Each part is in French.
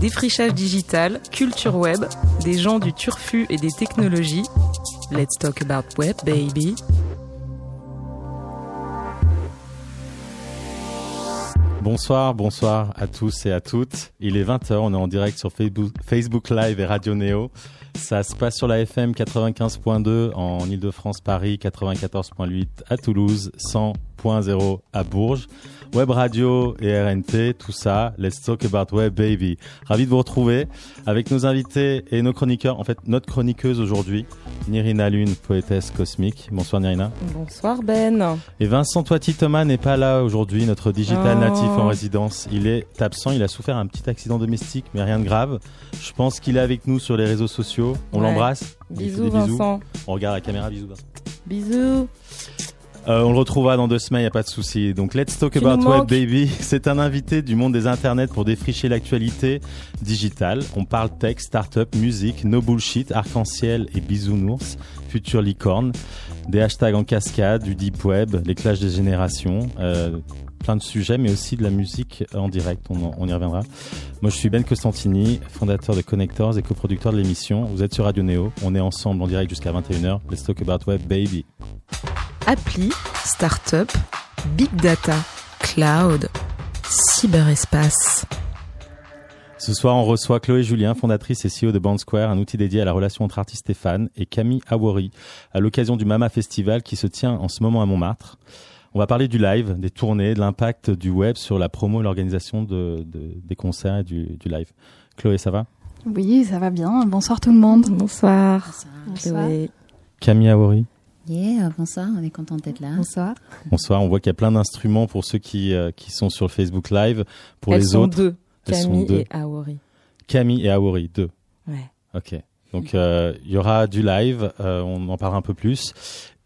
Défrichage digital, culture web, des gens du turfu et des technologies. Let's talk about web, baby. Bonsoir, bonsoir à tous et à toutes. Il est 20h, on est en direct sur Facebook, Live et Radio Néo. Ça se passe sur la FM 95.2 en Ile-de-France, Paris, 94.8 à Toulouse, 100.0 à Bourges. Web radio et RNT, tout ça. Let's talk about web, baby. Ravi de vous retrouver avec nos invités et nos chroniqueurs. En fait, notre chroniqueuse aujourd'hui, Nirina Lune, poétesse cosmique. Bonsoir Nirina. Bonsoir Ben. Et Vincent Toiti Thomas n'est pas là aujourd'hui, notre digital natif en résidence. Il est absent, il a souffert un petit accident domestique, mais rien de grave. Je pense qu'il est avec nous sur les réseaux sociaux. On l'embrasse. Bisous Vincent. On regarde la caméra, bisous Vincent. Bisous. Euh, on le retrouvera dans deux semaines, il n'y a pas de souci. Donc, Let's Talk About Web Baby. C'est un invité du monde des internets pour défricher l'actualité digitale. On parle tech, startup, musique, no bullshit, arc-en-ciel et bisounours, future licorne, des hashtags en cascade, du deep web, les clashs des générations. Euh, plein de sujets, mais aussi de la musique en direct. On, on, y reviendra. Moi, je suis Ben Costantini, fondateur de Connectors et coproducteur de l'émission. Vous êtes sur Radio Néo. On est ensemble en direct jusqu'à 21h. Let's talk about web, baby appli, start-up, big data, cloud, cyberespace. Ce soir, on reçoit Chloé Julien, fondatrice et CEO de Bandsquare, un outil dédié à la relation entre artistes et fans, et Camille Awori, à l'occasion du Mama Festival qui se tient en ce moment à Montmartre. On va parler du live, des tournées, de l'impact du web sur la promo et l'organisation de, des concerts et du, du, live. Chloé, ça va? Oui, ça va bien. Bonsoir tout le monde. Bonsoir. Bonsoir. Chloé. Camille Awori. Yeah, bonsoir, on est content d'être là. Bonsoir. Bonsoir, on voit qu'il y a plein d'instruments pour ceux qui, euh, qui sont sur Facebook Live. Pour Elles les sont autres, deux. Camille et Aori. Camille et Aori, deux. Ouais. Ok. Donc euh, il y aura du live, euh, on en parlera un peu plus.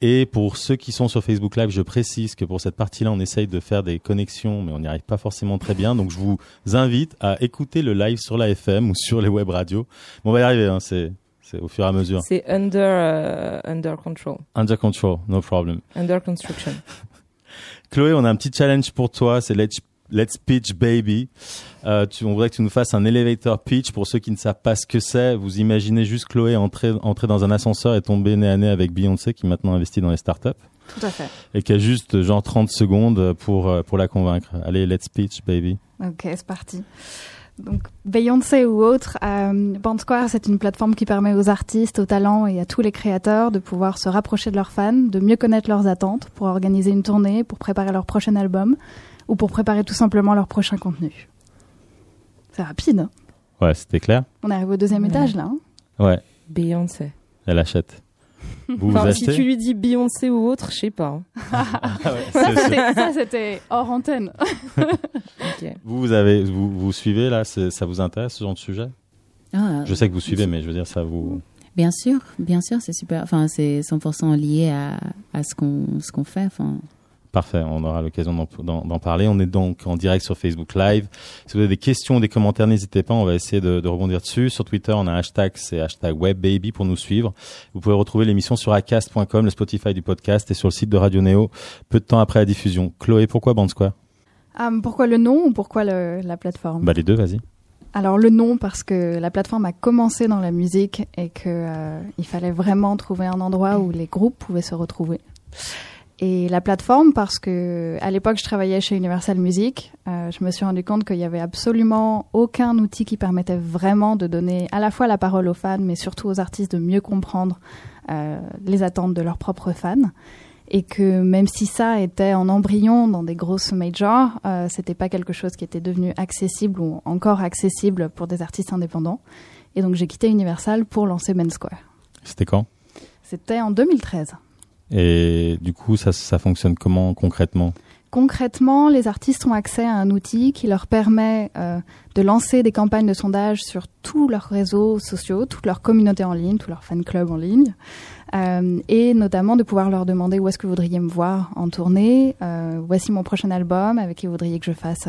Et pour ceux qui sont sur Facebook Live, je précise que pour cette partie-là, on essaye de faire des connexions, mais on n'y arrive pas forcément très bien. Donc je vous invite à écouter le live sur la FM ou sur les web radios. Bon, on va y arriver, hein, c'est au fur et à mesure. C'est under, uh, under control. Under control, no problem. Under construction. Chloé, on a un petit challenge pour toi, c'est Let's, let's Pitch Baby. Euh, tu, on voudrait que tu nous fasses un elevator pitch pour ceux qui ne savent pas ce que c'est. Vous imaginez juste Chloé entrer, entrer dans un ascenseur et tomber nez à nez avec Beyoncé qui maintenant investit dans les startups. Tout à fait. Et qui a juste genre 30 secondes pour, euh, pour la convaincre. Allez, let's pitch baby. Ok, c'est parti. Donc Beyoncé ou autre, euh, Bandsquare, c'est une plateforme qui permet aux artistes, aux talents et à tous les créateurs de pouvoir se rapprocher de leurs fans, de mieux connaître leurs attentes pour organiser une tournée, pour préparer leur prochain album ou pour préparer tout simplement leur prochain contenu. C'est rapide. Hein? Ouais, c'était clair. On arrive au deuxième Ouais. étage là. hein? Ouais, Beyoncé. elle achète. Vous vous Enfin, si tu lui dis Beyoncé ou autre, je sais pas. hein. Ah ouais, ça, c'était- hors antenne. Vous, vous avez, vous, vous suivez là, ça vous intéresse ce genre de sujet? Ah, Je sais que vous suivez, mais je veux dire, ça vous. Bien sûr, bien sûr, c'est super. Enfin, c'est 100% lié à, à ce qu'on ce qu'on fait. Enfin, Parfait, on aura l'occasion d'en- parler. On est donc en direct sur Facebook Live. Si vous avez des questions, des commentaires, n'hésitez pas, on va essayer de, de rebondir dessus. Sur Twitter, on a un hashtag, c'est hashtag WebBaby pour nous suivre. Vous pouvez retrouver l'émission sur acast.com, le Spotify du podcast et sur le site de Radio Néo, peu de temps après la diffusion. Chloé, pourquoi Band Square Ah, pourquoi le nom ou pourquoi le- la plateforme? Bah les deux, vas-y. Alors le nom parce que la plateforme a commencé dans la musique et que euh, il fallait vraiment trouver un endroit où les groupes pouvaient se retrouver. Et la plateforme parce que à l'époque je travaillais chez Universal Music, euh, je me suis rendu compte qu'il y avait absolument aucun outil qui permettait vraiment de donner à la fois la parole aux fans, mais surtout aux artistes de mieux comprendre euh, les attentes de leurs propres fans. Et que même si ça était en embryon dans des grosses majors, euh, c'était pas quelque chose qui était devenu accessible ou encore accessible pour des artistes indépendants. Et donc j'ai quitté Universal pour lancer Ben Square. C'était quand? C'était en 2013. Et du coup, ça, ça fonctionne comment concrètement? Concrètement, les artistes ont accès à un outil qui leur permet euh, de lancer des campagnes de sondage sur tous leurs réseaux sociaux, toute leur communauté en ligne, tous leurs fan clubs en ligne, euh, et notamment de pouvoir leur demander où est-ce que vous voudriez me voir en tournée, euh, voici mon prochain album, avec qui vous voudriez que je fasse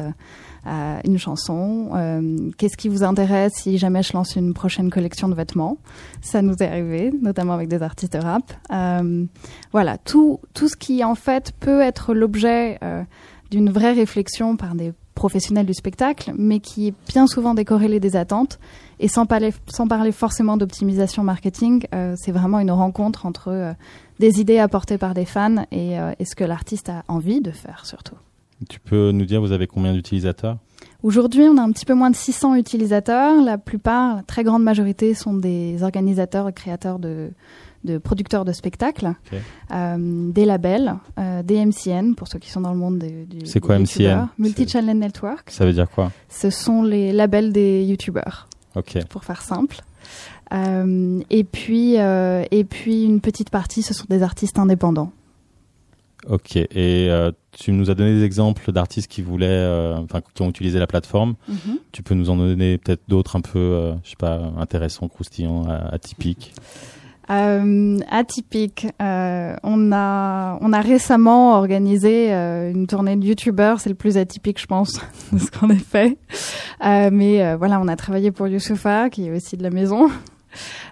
une chanson, euh, qu'est-ce qui vous intéresse si jamais je lance une prochaine collection de vêtements? Ça nous est arrivé, notamment avec des artistes rap. Euh, voilà, tout, tout ce qui en fait peut être l'objet euh, d'une vraie réflexion par des professionnels du spectacle, mais qui est bien souvent décorrélé des attentes. Et sans parler, sans parler forcément d'optimisation marketing, euh, c'est vraiment une rencontre entre euh, des idées apportées par des fans et, et ce que l'artiste a envie de faire surtout. Tu peux nous dire, vous avez combien d'utilisateurs? Aujourd'hui, on a un petit peu moins de 600 utilisateurs. La plupart, la très grande majorité, sont des organisateurs et créateurs de, de producteurs de spectacles, euh, des labels, euh, des MCN pour ceux qui sont dans le monde du. C'est quoi MCN Multi-Channel Network. Ça veut dire quoi? Ce sont les labels des YouTubers. Ok. Pour faire simple. Euh, et puis et puis une petite partie, ce sont des artistes indépendants. Ok. Et tu nous as donné des exemples d'artistes qui voulaient, enfin qui ont utilisé la plateforme. Mhm. Tu peux nous en donner peut-être d'autres un peu, je sais pas, intéressants, croustillants, atypiques. Euh, atypique. Euh, on a on a récemment organisé euh, une tournée de youtubeurs. C'est le plus atypique, je pense, de ce qu'on a fait. Euh, mais euh, voilà, on a travaillé pour Youssoufa, qui est aussi de la maison.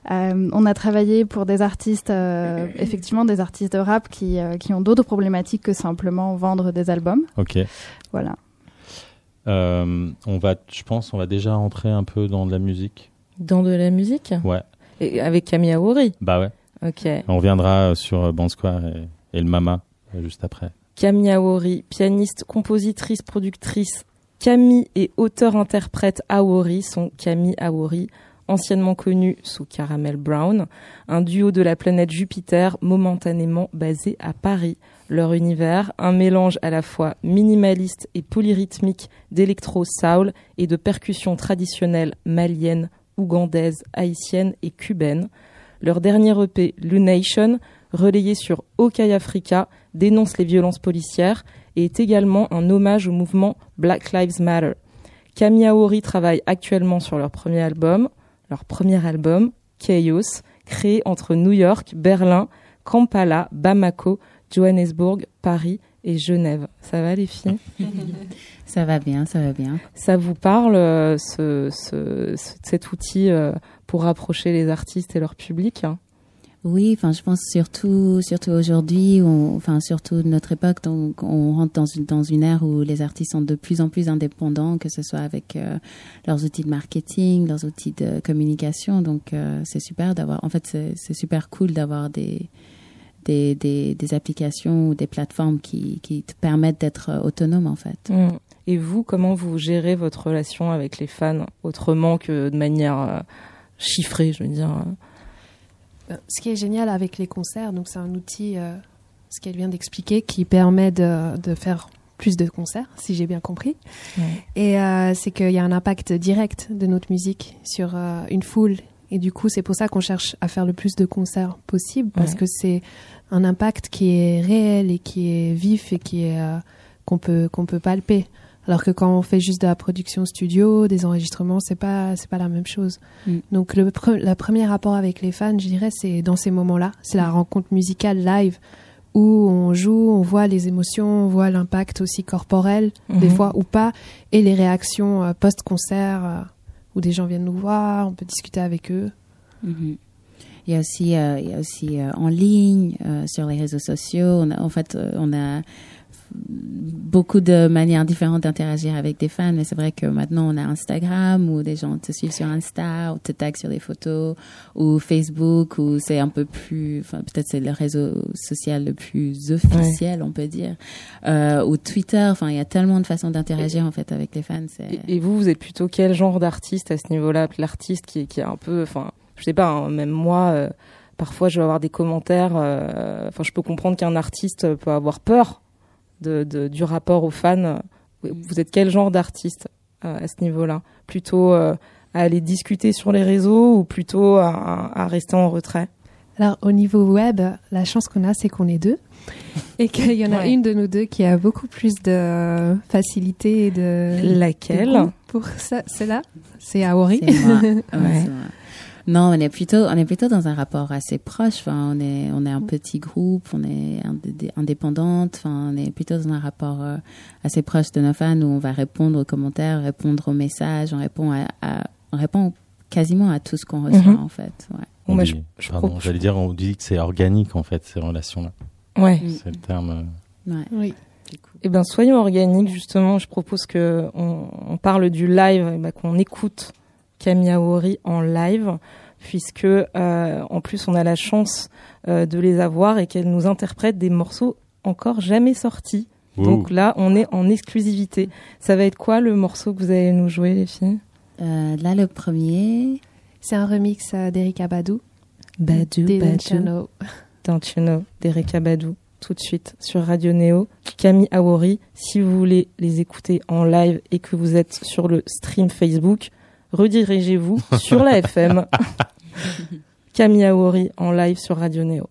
On a travaillé pour des artistes, effectivement, des artistes de rap qui qui ont d'autres problématiques que simplement vendre des albums. Ok. Voilà. on va, je pense, on va déjà entrer un peu dans de la musique. Dans de la musique. Ouais avec Camille Aouri Bah ouais. Ok. On reviendra sur euh, Band Square et, le Mama euh, juste après. Camille Aouri, pianiste, compositrice, productrice. Camille et auteur-interprète Aori sont Camille Aori, anciennement connu sous Caramel Brown, un duo de la planète Jupiter momentanément basé à Paris. Leur univers, un mélange à la fois minimaliste et polyrythmique d'électro-soul et de percussions traditionnelles maliennes, ougandaise, haïtienne et cubaine. Leur dernier EP, Lunation, relayé sur OK Africa, dénonce les violences policières et est également un hommage au mouvement Black Lives Matter. Camille travaille actuellement sur leur premier album, leur premier album, Chaos, créé entre New York, Berlin, Kampala, Bamako, Johannesburg, Paris et Genève. Ça va les filles? Ça va bien, ça va bien. Ça vous parle, euh, ce, ce, cet outil euh, pour rapprocher les artistes et leur public? Oui, enfin, je pense surtout, surtout aujourd'hui, enfin, surtout notre époque, donc on rentre dans une dans une ère où les artistes sont de plus en plus indépendants, que ce soit avec euh, leurs outils de marketing, leurs outils de communication. Donc, c'est super d'avoir. En fait, c'est super cool d'avoir des des, des, des, applications ou des plateformes qui, qui te permettent d'être autonome en fait. Mm. Et vous, comment vous gérez votre relation avec les fans autrement que de manière euh, chiffrée, je veux dire euh, Ce qui est génial avec les concerts, donc c'est un outil, euh, ce qu'elle vient d'expliquer, qui permet de, de, faire plus de concerts, si j'ai bien compris. Et c'est qu'il y a un impact direct de notre musique sur une foule. Et du coup, c'est pour ça qu'on cherche à faire le plus de concerts possible, parce que c'est un impact qui est réel et qui est vif et qui est qu'on peut qu'on peut palper. Alors que quand on fait juste de la production studio, des enregistrements, c'est pas c'est pas la même chose. Mm. Donc le la premier rapport avec les fans, je dirais, c'est dans ces moments-là, c'est la rencontre musicale live où on joue, on voit les émotions, on voit l'impact aussi corporel des mhm. fois ou pas, et les réactions euh, post-concert euh, où des gens viennent nous voir, on peut discuter avec eux. Mhm. Il y a aussi, euh, il y a aussi en ligne, sur les réseaux sociaux. On a, en fait, on a beaucoup de manières différentes d'interagir avec des fans, mais c'est vrai que maintenant on a Instagram où des gens te suivent sur Insta ou te taguent sur des photos ou Facebook où c'est un peu plus, enfin peut-être c'est le réseau social le plus officiel, on peut dire, euh, ou Twitter. Enfin, il y a tellement de façons d'interagir en fait avec les fans. Et, vous, vous êtes plutôt quel genre d'artiste à ce niveau-là? L'artiste qui, qui est un peu, enfin, je sais pas, hein, même moi. Euh, parfois, je vais avoir des commentaires. Euh, enfin, je peux comprendre qu'un artiste peut avoir peur de, du rapport aux fans. Vous êtes quel genre d'artiste euh, à ce niveau-là? Plutôt euh, à aller discuter sur les réseaux ou plutôt à, rester en retrait? Alors au niveau web, la chance qu'on a, c'est qu'on est deux. Et qu'il y en a une de nous deux qui a beaucoup plus de facilité et de laquelle? pour ça, c'est là, c'est Aori. ouais. Non, on est plutôt, on est plutôt dans un rapport assez proche. Enfin, on est, on est un petit groupe, on est indépendante. Enfin, on est plutôt dans un rapport euh, assez proche de nos fans où on va répondre aux commentaires, répondre aux messages, on répond à, on répond quasiment à tout ce qu'on reçoit mhm. en fait. Ouais. On dit, je, pardon, j'allais dire, on dit que c'est organique en fait ces relations-là. Ouais. C'est le terme. Euh, ouais. Oui. Eh ben, soyons organiques, justement. Je propose que on, parle du live, ben, qu'on écoute Camille Aori en live, puisque euh, en plus on a la chance euh, de les avoir et qu'elle nous interprète des morceaux encore jamais sortis. Donc là, on est en exclusivité. Ça va être quoi le morceau que vous allez nous jouer, les filles? Euh, Là, le premier. C'est un remix d'Erika Badou. Badou, Badou. Don't you know d'Erika Badou. Tout de suite sur Radio Néo. Camille Awori, si vous voulez les écouter en live et que vous êtes sur le stream Facebook, redirigez-vous sur la FM. Camille en live sur Radio Néo.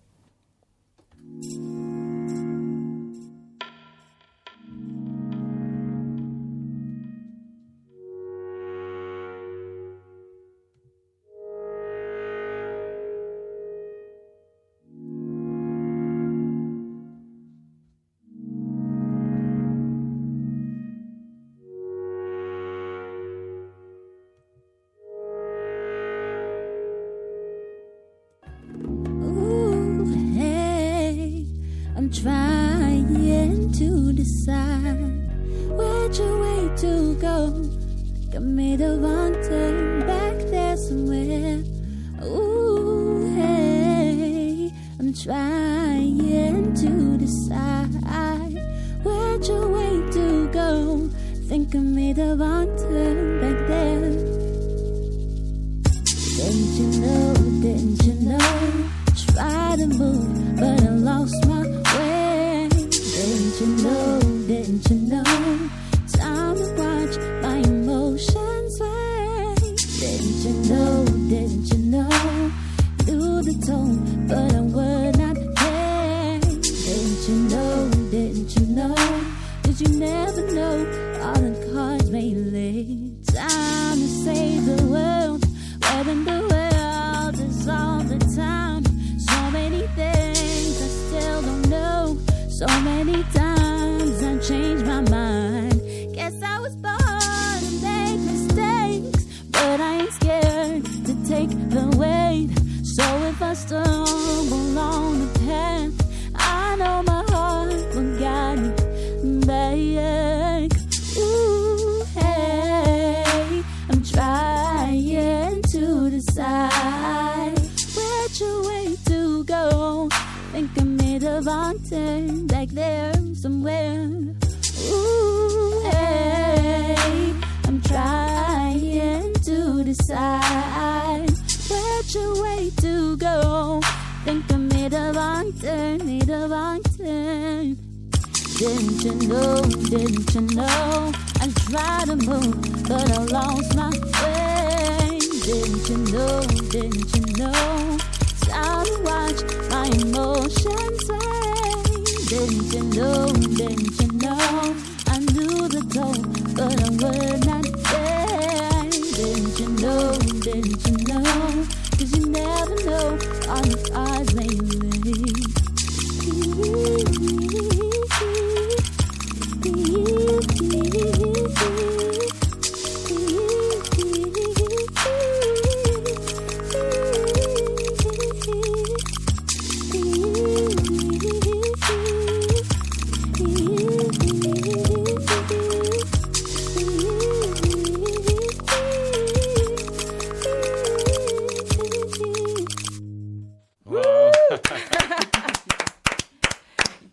Didn't you know? Didn't you know? I tried to move, but I lost my way. Didn't you know? Didn't you know? Time to watch my emotions fade. Didn't you know? Didn't you know? I knew the goal, but I would not say. Didn't you know? Didn't you know? Cause you never know all the eyes they live.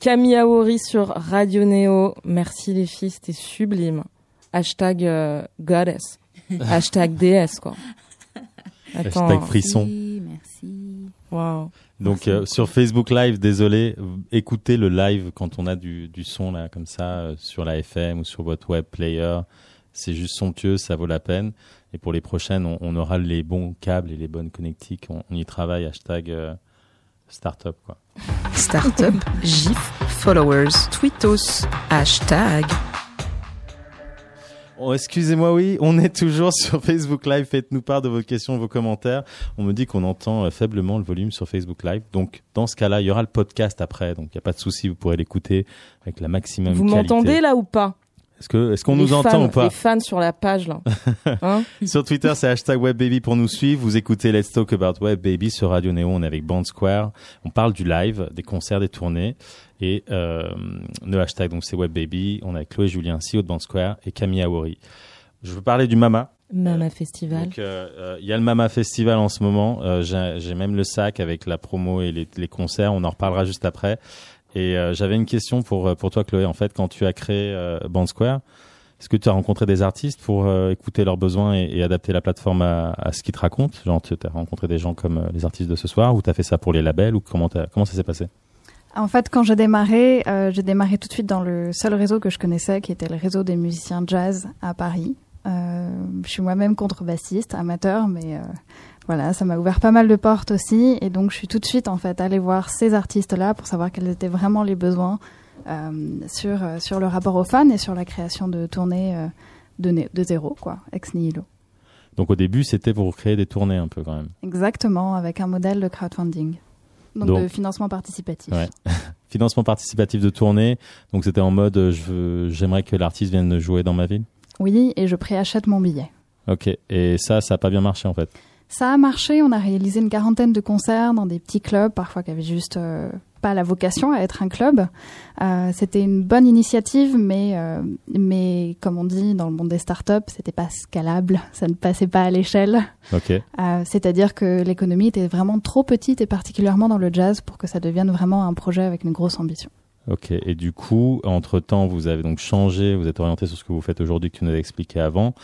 Camille Aori sur Radio Neo. Merci les filles, c'était sublime. Hashtag euh, goddess. Hashtag déesse, quoi. Hashtag frisson. Merci. Wow. Donc euh, sur Facebook Live, désolé, écoutez le live quand on a du, du son là comme ça euh, sur la FM ou sur votre web player. C'est juste somptueux, ça vaut la peine. Et pour les prochaines, on, aura les bons câbles et les bonnes connectiques. On, y travaille. Hashtag startup quoi. Startup, GIF, followers, tweetos, hashtag. Oh, excusez-moi, oui, on est toujours sur Facebook Live. Faites-nous part de vos questions, vos commentaires. On me dit qu'on entend euh, faiblement le volume sur Facebook Live. Donc, dans ce cas-là, il y aura le podcast après. Donc, il n'y a pas de souci, vous pourrez l'écouter avec la maximum vous qualité. Vous m'entendez là ou pas? Est-ce que est-ce qu'on nous entend ou pas Les fans sur la page là. Hein sur Twitter, c'est hashtag WebBaby pour nous suivre. Vous écoutez Let's Talk About Web Baby sur Radio Néo. On est avec Band Square. On parle du live, des concerts, des tournées. Et euh, le hashtag, donc c'est WebBaby. On avec Chloé Julien, CEO de Band Square, et Camille Awori. Je veux parler du Mama. Mama Festival. Donc, euh, euh, il y a le Mama Festival en ce moment. Euh, J'ai même le sac avec la promo et les, les concerts. On en reparlera juste après. Et euh, j'avais une question pour pour toi, Chloé. En fait, quand tu as créé Band Square, est-ce que tu as rencontré des artistes pour écouter leurs besoins et, adapter la plateforme à, ce qu'ils te racontent? Genre, tu as rencontré des gens comme les artistes de ce soir, ou tu as fait ça pour les labels, ou comment comment ça s'est passé? En fait, quand j'ai démarré, euh, j'ai démarré tout de suite dans le seul réseau que je connaissais, qui était le réseau des musiciens jazz à Paris. Euh, je suis moi-même contrebassiste, amateur, mais euh, voilà, ça m'a ouvert pas mal de portes aussi. Et donc, je suis tout de suite en fait allée voir ces artistes-là pour savoir quels étaient vraiment les besoins euh, sur sur le rapport aux fans et sur la création de tournées de, de zéro, quoi, ex nihilo. Donc au début, c'était pour créer des tournées un peu quand même. Exactement, avec un modèle de crowdfunding. Donc, de financement participatif. Ouais. financement participatif de tournée. Donc c'était en mode, j'aimerais que l'artiste vienne jouer dans ma ville? Oui, et je préachète mon billet. Ok, et ça, ça n'a pas bien marché en fait? Ça a marché, on a réalisé une quarantaine de concerts dans des petits clubs, parfois qui avaient juste euh, pas la vocation à être un club. Euh, c'était une bonne initiative, mais, euh, mais comme on dit dans le monde des startups, c'était pas scalable, ça ne passait pas à l'échelle. Ok. Euh, c'est-à-dire que l'économie était vraiment trop petite, et particulièrement dans le jazz, pour que ça devienne vraiment un projet avec une grosse ambition. Ok, et du coup, entre-temps, vous avez donc changé, vous êtes orienté sur ce que vous faites aujourd'hui, que tu nous avais expliqué avant,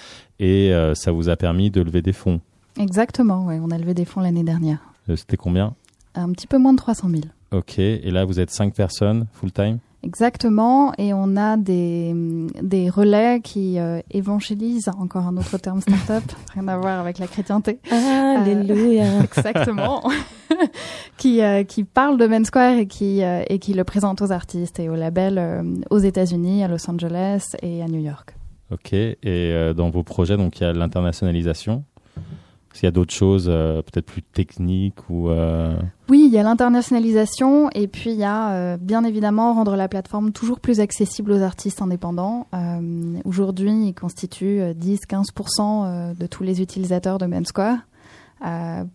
et euh, ça vous a permis de lever des fonds. Exactement, oui, on a levé des fonds l'année dernière. Euh, C'était combien Un petit peu moins de 300 000. Ok, et là, vous êtes cinq personnes, full-time Exactement, et on a des, des relais qui euh, évangélisent, encore un autre terme start-up, rien à voir avec la chrétienté. Alléluia. Euh, exactement. qui, euh, qui parlent de Men Square et qui, euh, et qui le présentent aux artistes et aux labels euh, aux États-Unis, à Los Angeles et à New York. Ok, et euh, dans vos projets, donc il y a l'internationalisation qu'il y a d'autres choses euh, peut-être plus techniques ou euh... Oui, il y a l'internationalisation et puis il y a euh, bien évidemment rendre la plateforme toujours plus accessible aux artistes indépendants. Aujourd'hui, il constitue 10-15% de tous les utilisateurs de Square.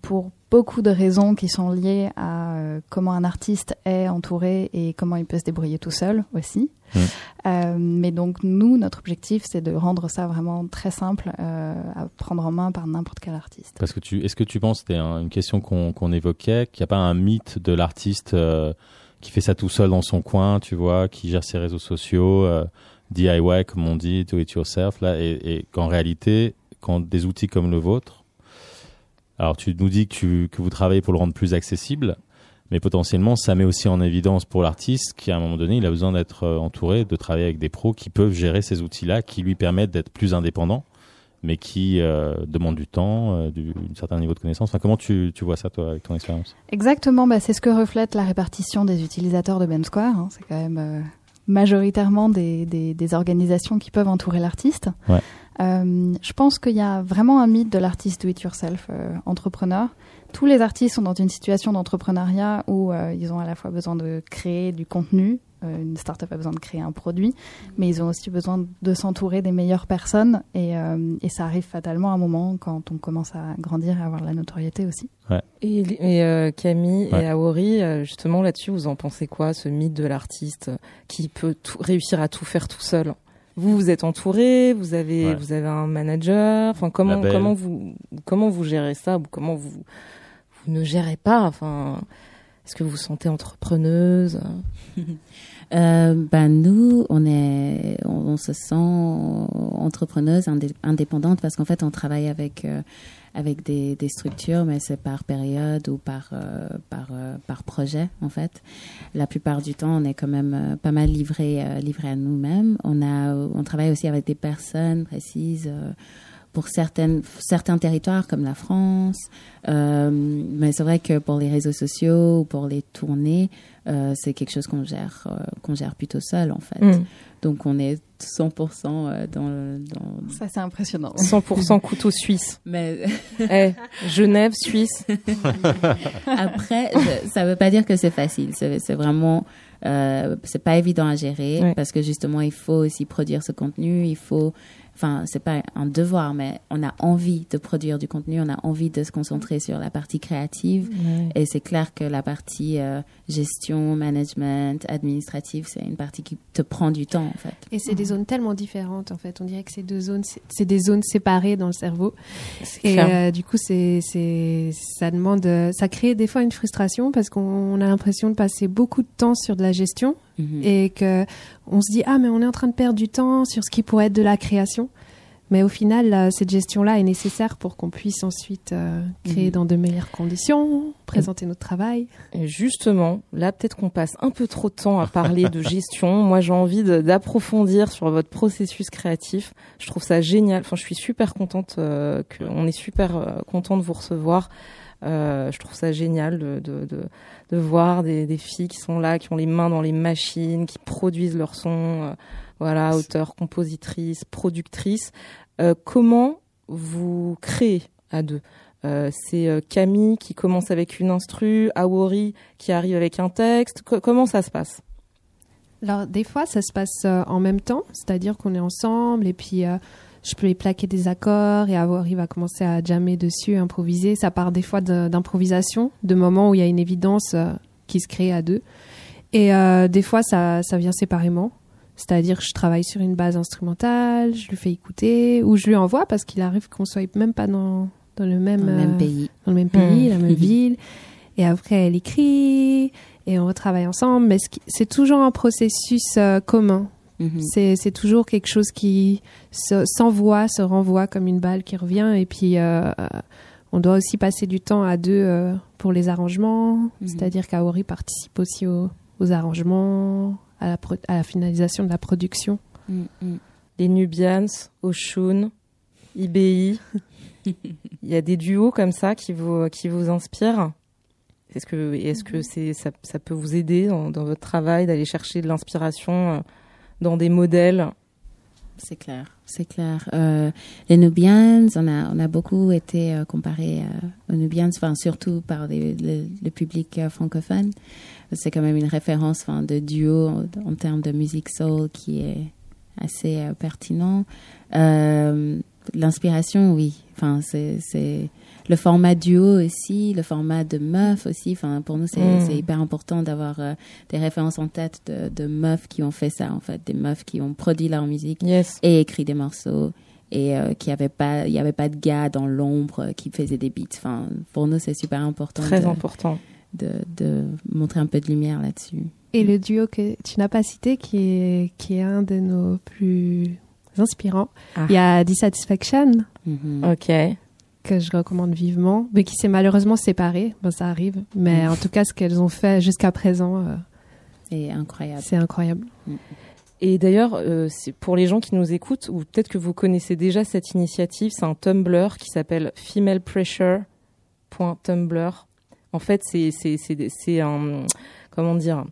Pour beaucoup de raisons qui sont liées à euh, comment un artiste est entouré et comment il peut se débrouiller tout seul aussi. Mmh. Euh, mais donc nous, notre objectif, c'est de rendre ça vraiment très simple euh, à prendre en main par n'importe quel artiste. Parce que tu, est-ce que tu penses, c'était un, une question qu'on qu'on évoquait, qu'il n'y a pas un mythe de l'artiste euh, qui fait ça tout seul dans son coin, tu vois, qui gère ses réseaux sociaux, euh, DIY comme on dit, do it yourself, là, et, et qu'en réalité, quand des outils comme le vôtre alors tu nous dis que, tu, que vous travaillez pour le rendre plus accessible, mais potentiellement ça met aussi en évidence pour l'artiste qu'à un moment donné il a besoin d'être entouré, de travailler avec des pros qui peuvent gérer ces outils-là, qui lui permettent d'être plus indépendant, mais qui euh, demandent du temps, euh, du, un certain niveau de connaissance. Enfin, comment tu, tu vois ça toi avec ton expérience? Exactement, bah, c'est ce que reflète la répartition des utilisateurs de Ben Square. Hein. C'est quand même euh, majoritairement des, des, des, organisations qui peuvent entourer l'artiste. Ouais. Euh, je pense qu'il y a vraiment un mythe de l'artiste do-it-yourself euh, entrepreneur. Tous les artistes sont dans une situation d'entrepreneuriat où euh, ils ont à la fois besoin de créer du contenu, euh, une startup a besoin de créer un produit, mais ils ont aussi besoin de s'entourer des meilleures personnes et, euh, et, ça arrive fatalement à un moment quand on commence à grandir et à avoir de la notoriété aussi. Ouais. Et, et euh, Camille ouais. et Aori, justement là-dessus, vous en pensez quoi, ce mythe de l'artiste qui peut tout, réussir à tout faire tout seul? Vous vous êtes entouré, vous avez Ouais. vous avez un manager. Enfin comment Label. comment vous comment vous gérez ça ou comment vous vous ne gérez pas. Enfin est-ce que vous vous sentez entrepreneuse? Euh, ben nous, on est, on, se sent entrepreneuse, indé- indépendante parce qu'en fait, on travaille avec euh, avec des, structures, mais c'est par période ou par euh, par par projet en fait. La plupart du temps, on est quand même pas mal livré livré à nous-mêmes. On a, on travaille aussi avec des personnes précises. Euh, pour certaines, certains territoires comme la France. Euh, mais c'est vrai que pour les réseaux sociaux ou pour les tournées, c'est quelque chose qu'on gère, qu'on gère plutôt seul en fait. Mm. Donc on est 100% dans, dans... Ça c'est impressionnant. 100% couteau suisse. Mais hey, eh, Genève, Suisse. Après, ça veut pas dire que c'est facile. C'est vraiment euh, c'est pas évident à gérer parce que justement il faut aussi produire ce contenu, il faut enfin, c'est pas un devoir, mais on a envie de produire du contenu, on a envie de se concentrer sur la partie créative. Et c'est clair que la partie euh, gestion, management, administrative, c'est une partie qui te prend du temps, en fait. Et c'est des zones tellement différentes, en fait. On dirait que c'est deux zones, c'est des zones séparées dans le cerveau. Et euh, du coup, c'est, c'est, ça demande, ça crée des fois une frustration parce qu'on a l'impression de passer beaucoup de temps sur de la gestion Mhm. et que on se dit ah mais on est en train de perdre du temps sur ce qui pourrait être de la création. Mais au final, cette gestion-là est nécessaire pour qu'on puisse ensuite euh, créer mhm. dans de meilleures conditions, présenter notre travail. Et justement, là, peut-être qu'on passe un peu trop de temps à parler de gestion. Moi, j'ai envie d'approfondir sur votre processus créatif. Je trouve ça génial. Enfin, je suis super contente euh, qu'on est super euh, content de vous recevoir. Euh, je trouve ça génial de, de, de, de voir des, des, filles qui sont là, qui ont les mains dans les machines, qui produisent leur son. Euh, voilà, auteur, compositrice, productrice. Euh, comment vous créez à deux? Euh, c'est euh, Camille qui commence avec une instru, Awori qui arrive avec un texte. comment ça se passe? Alors des fois ça se passe en même temps, c'est-à-dire qu'on est ensemble et puis je peux les plaquer des accords et avoir, il va commencer à jammer dessus, improviser. Ça part des fois d'improvisation, de moments où il y a une évidence euh, qui se crée à deux. Et euh, des fois, ça, ça vient séparément. C'est-à-dire que je travaille sur une base instrumentale, je lui fais écouter, ou je lui envoie parce qu'il arrive qu'on soit même pas dans, dans le même, même euh, pays, dans le même pays, la même ville. Et après, elle écrit et on retravaille ensemble. Mais c'est toujours un processus commun. Mhm. C'est toujours quelque chose qui s'envoie, se, renvoie comme une balle qui revient. Et puis, euh, on doit aussi passer du temps à deux euh, pour les arrangements. Mhm. C'est-à-dire qu'Aori participe aussi aux, arrangements, à la, à la, finalisation de la production. Mhm. Les Nubians, Oshun, IBI. Il y a des duos comme ça qui vous, qui vous inspirent est-ce que, est-ce que c'est, ça, ça, peut vous aider dans, dans votre travail d'aller chercher de l'inspiration euh, dans des modèles. C'est clair, c'est clair. Euh, les Nubians, on a, on a beaucoup été euh, comparés euh, aux Nubians, enfin, surtout par le, public francophone. C'est quand même une référence enfin, de duo en, en, termes de musique soul qui est assez pertinent. L'inspiration, oui. Enfin, c'est le format duo aussi, le format de meuf aussi. Enfin, pour nous, c'est mm. hyper important d'avoir euh, des références en tête de, de, meufs qui ont fait ça, en fait, des meufs qui ont produit leur musique et écrit des morceaux et euh, qui avait pas, il y avait pas de gars dans l'ombre qui faisaient des beats. Enfin, pour nous, c'est super important. Très important. De, de, montrer un peu de lumière là-dessus. Et le duo que tu n'as pas cité, qui est, qui est un de nos plus inspirants, ah. il y a Dissatisfaction. Mm-hmm. Ok que je recommande vivement, mais qui s'est malheureusement séparé. Ben, ça arrive. Mais en tout cas, ce qu'elles ont fait jusqu'à présent. Euh, incroyable. C'est incroyable. Mm. Et d'ailleurs, euh, pour les gens qui nous écoutent, ou peut-être que vous connaissez déjà cette initiative, c'est un Tumblr qui s'appelle femalepressure.tumblr. En fait, c'est c'est un comment dire,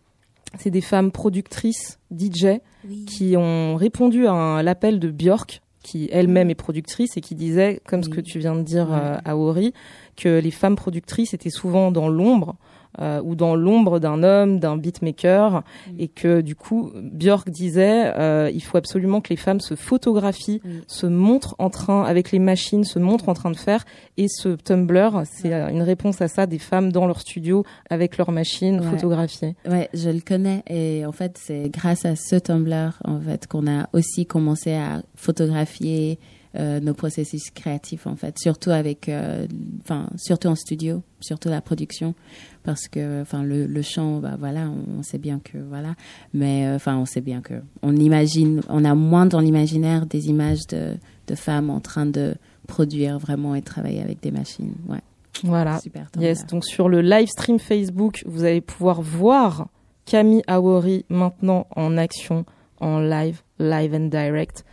c'est des femmes productrices DJ qui ont répondu à l'appel de Björk qui elle-même est productrice et qui disait, comme ce que tu viens de dire euh, à Ori, que les femmes productrices étaient souvent dans l'ombre euh, ou dans l'ombre d'un homme, d'un beatmaker, mm. et que du coup Björk disait euh, il faut absolument que les femmes se photographient, se montrent en train avec les machines, se montrent en train de faire, et ce Tumblr c'est une réponse à ça des femmes dans leur studio avec leurs machines photographiées. Ouais, je le connais. Et en fait c'est grâce à ce Tumblr en fait qu'on a aussi commencé à photographier euh, nos processus créatifs en fait, surtout avec, euh, enfin surtout en studio, surtout la production, parce que enfin le, le chant, bah voilà, on, sait bien que voilà, mais euh, enfin on sait bien que on imagine, on a moins dans l'imaginaire des images de, de femmes en train de produire vraiment et travailler avec des machines, ouais. Voilà. Super. Yes. Donc sur le live stream Facebook, vous allez pouvoir voir Camille Awori maintenant en action, en live, live and direct.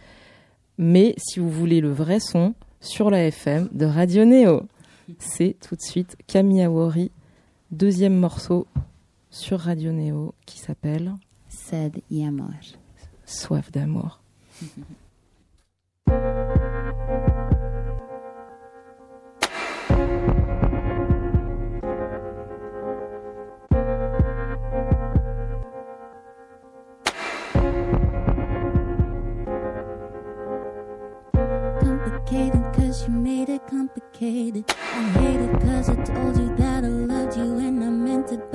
Mais si vous voulez le vrai son, sur la FM de Radio Néo. C'est tout de suite Camille Awori, deuxième morceau sur Radio Néo qui s'appelle Sed y amor. Soif d'amour. complicated cause you made it complicated. I hate it cause I told you that I loved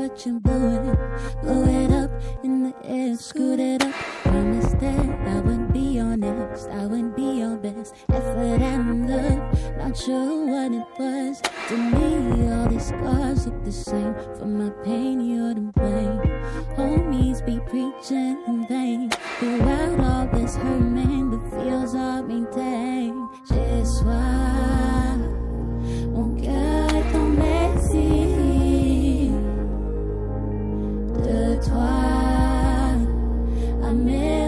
but you blew it, blew it up in the air, screwed it up. Promised that I would be your next, I would be your best effort and love. Not sure what it was to me. All these scars look the same. For my pain, you're to blame. Homies be preaching in vain. Throughout all this hurt, man, the feels are maintained. J'ai soif, toi. À mes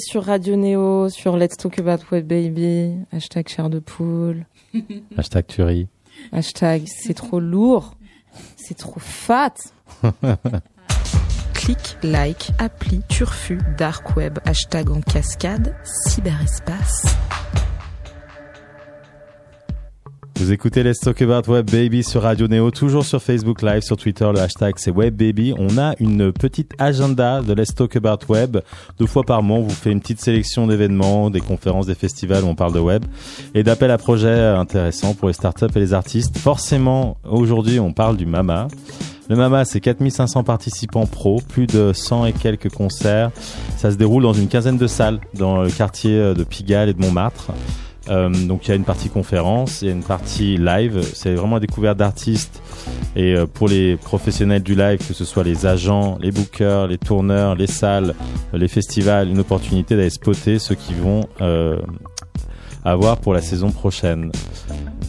Sur Radio Néo, sur Let's Talk About Web Baby, hashtag chair de poule, Hashtag tuerie. hashtag c'est trop lourd, c'est trop fat. Clic, like, appli, turfu, dark web, hashtag en cascade, cyberespace. Vous écoutez Let's Talk About Web Baby sur Radio Néo, toujours sur Facebook Live, sur Twitter, le hashtag c'est Web Baby. On a une petite agenda de Let's Talk About Web. Deux fois par mois, on vous fait une petite sélection d'événements, des conférences, des festivals où on parle de web et d'appels à projets intéressants pour les startups et les artistes. Forcément, aujourd'hui, on parle du MAMA. Le MAMA, c'est 4500 participants pro, plus de 100 et quelques concerts. Ça se déroule dans une quinzaine de salles dans le quartier de Pigalle et de Montmartre. Euh, donc il y a une partie conférence, a une partie live. C'est vraiment la découverte d'artistes. Et euh, pour les professionnels du live, que ce soit les agents, les bookers, les tourneurs, les salles, les festivals, une opportunité d'aller spotter ceux qui vont euh, avoir pour la saison prochaine.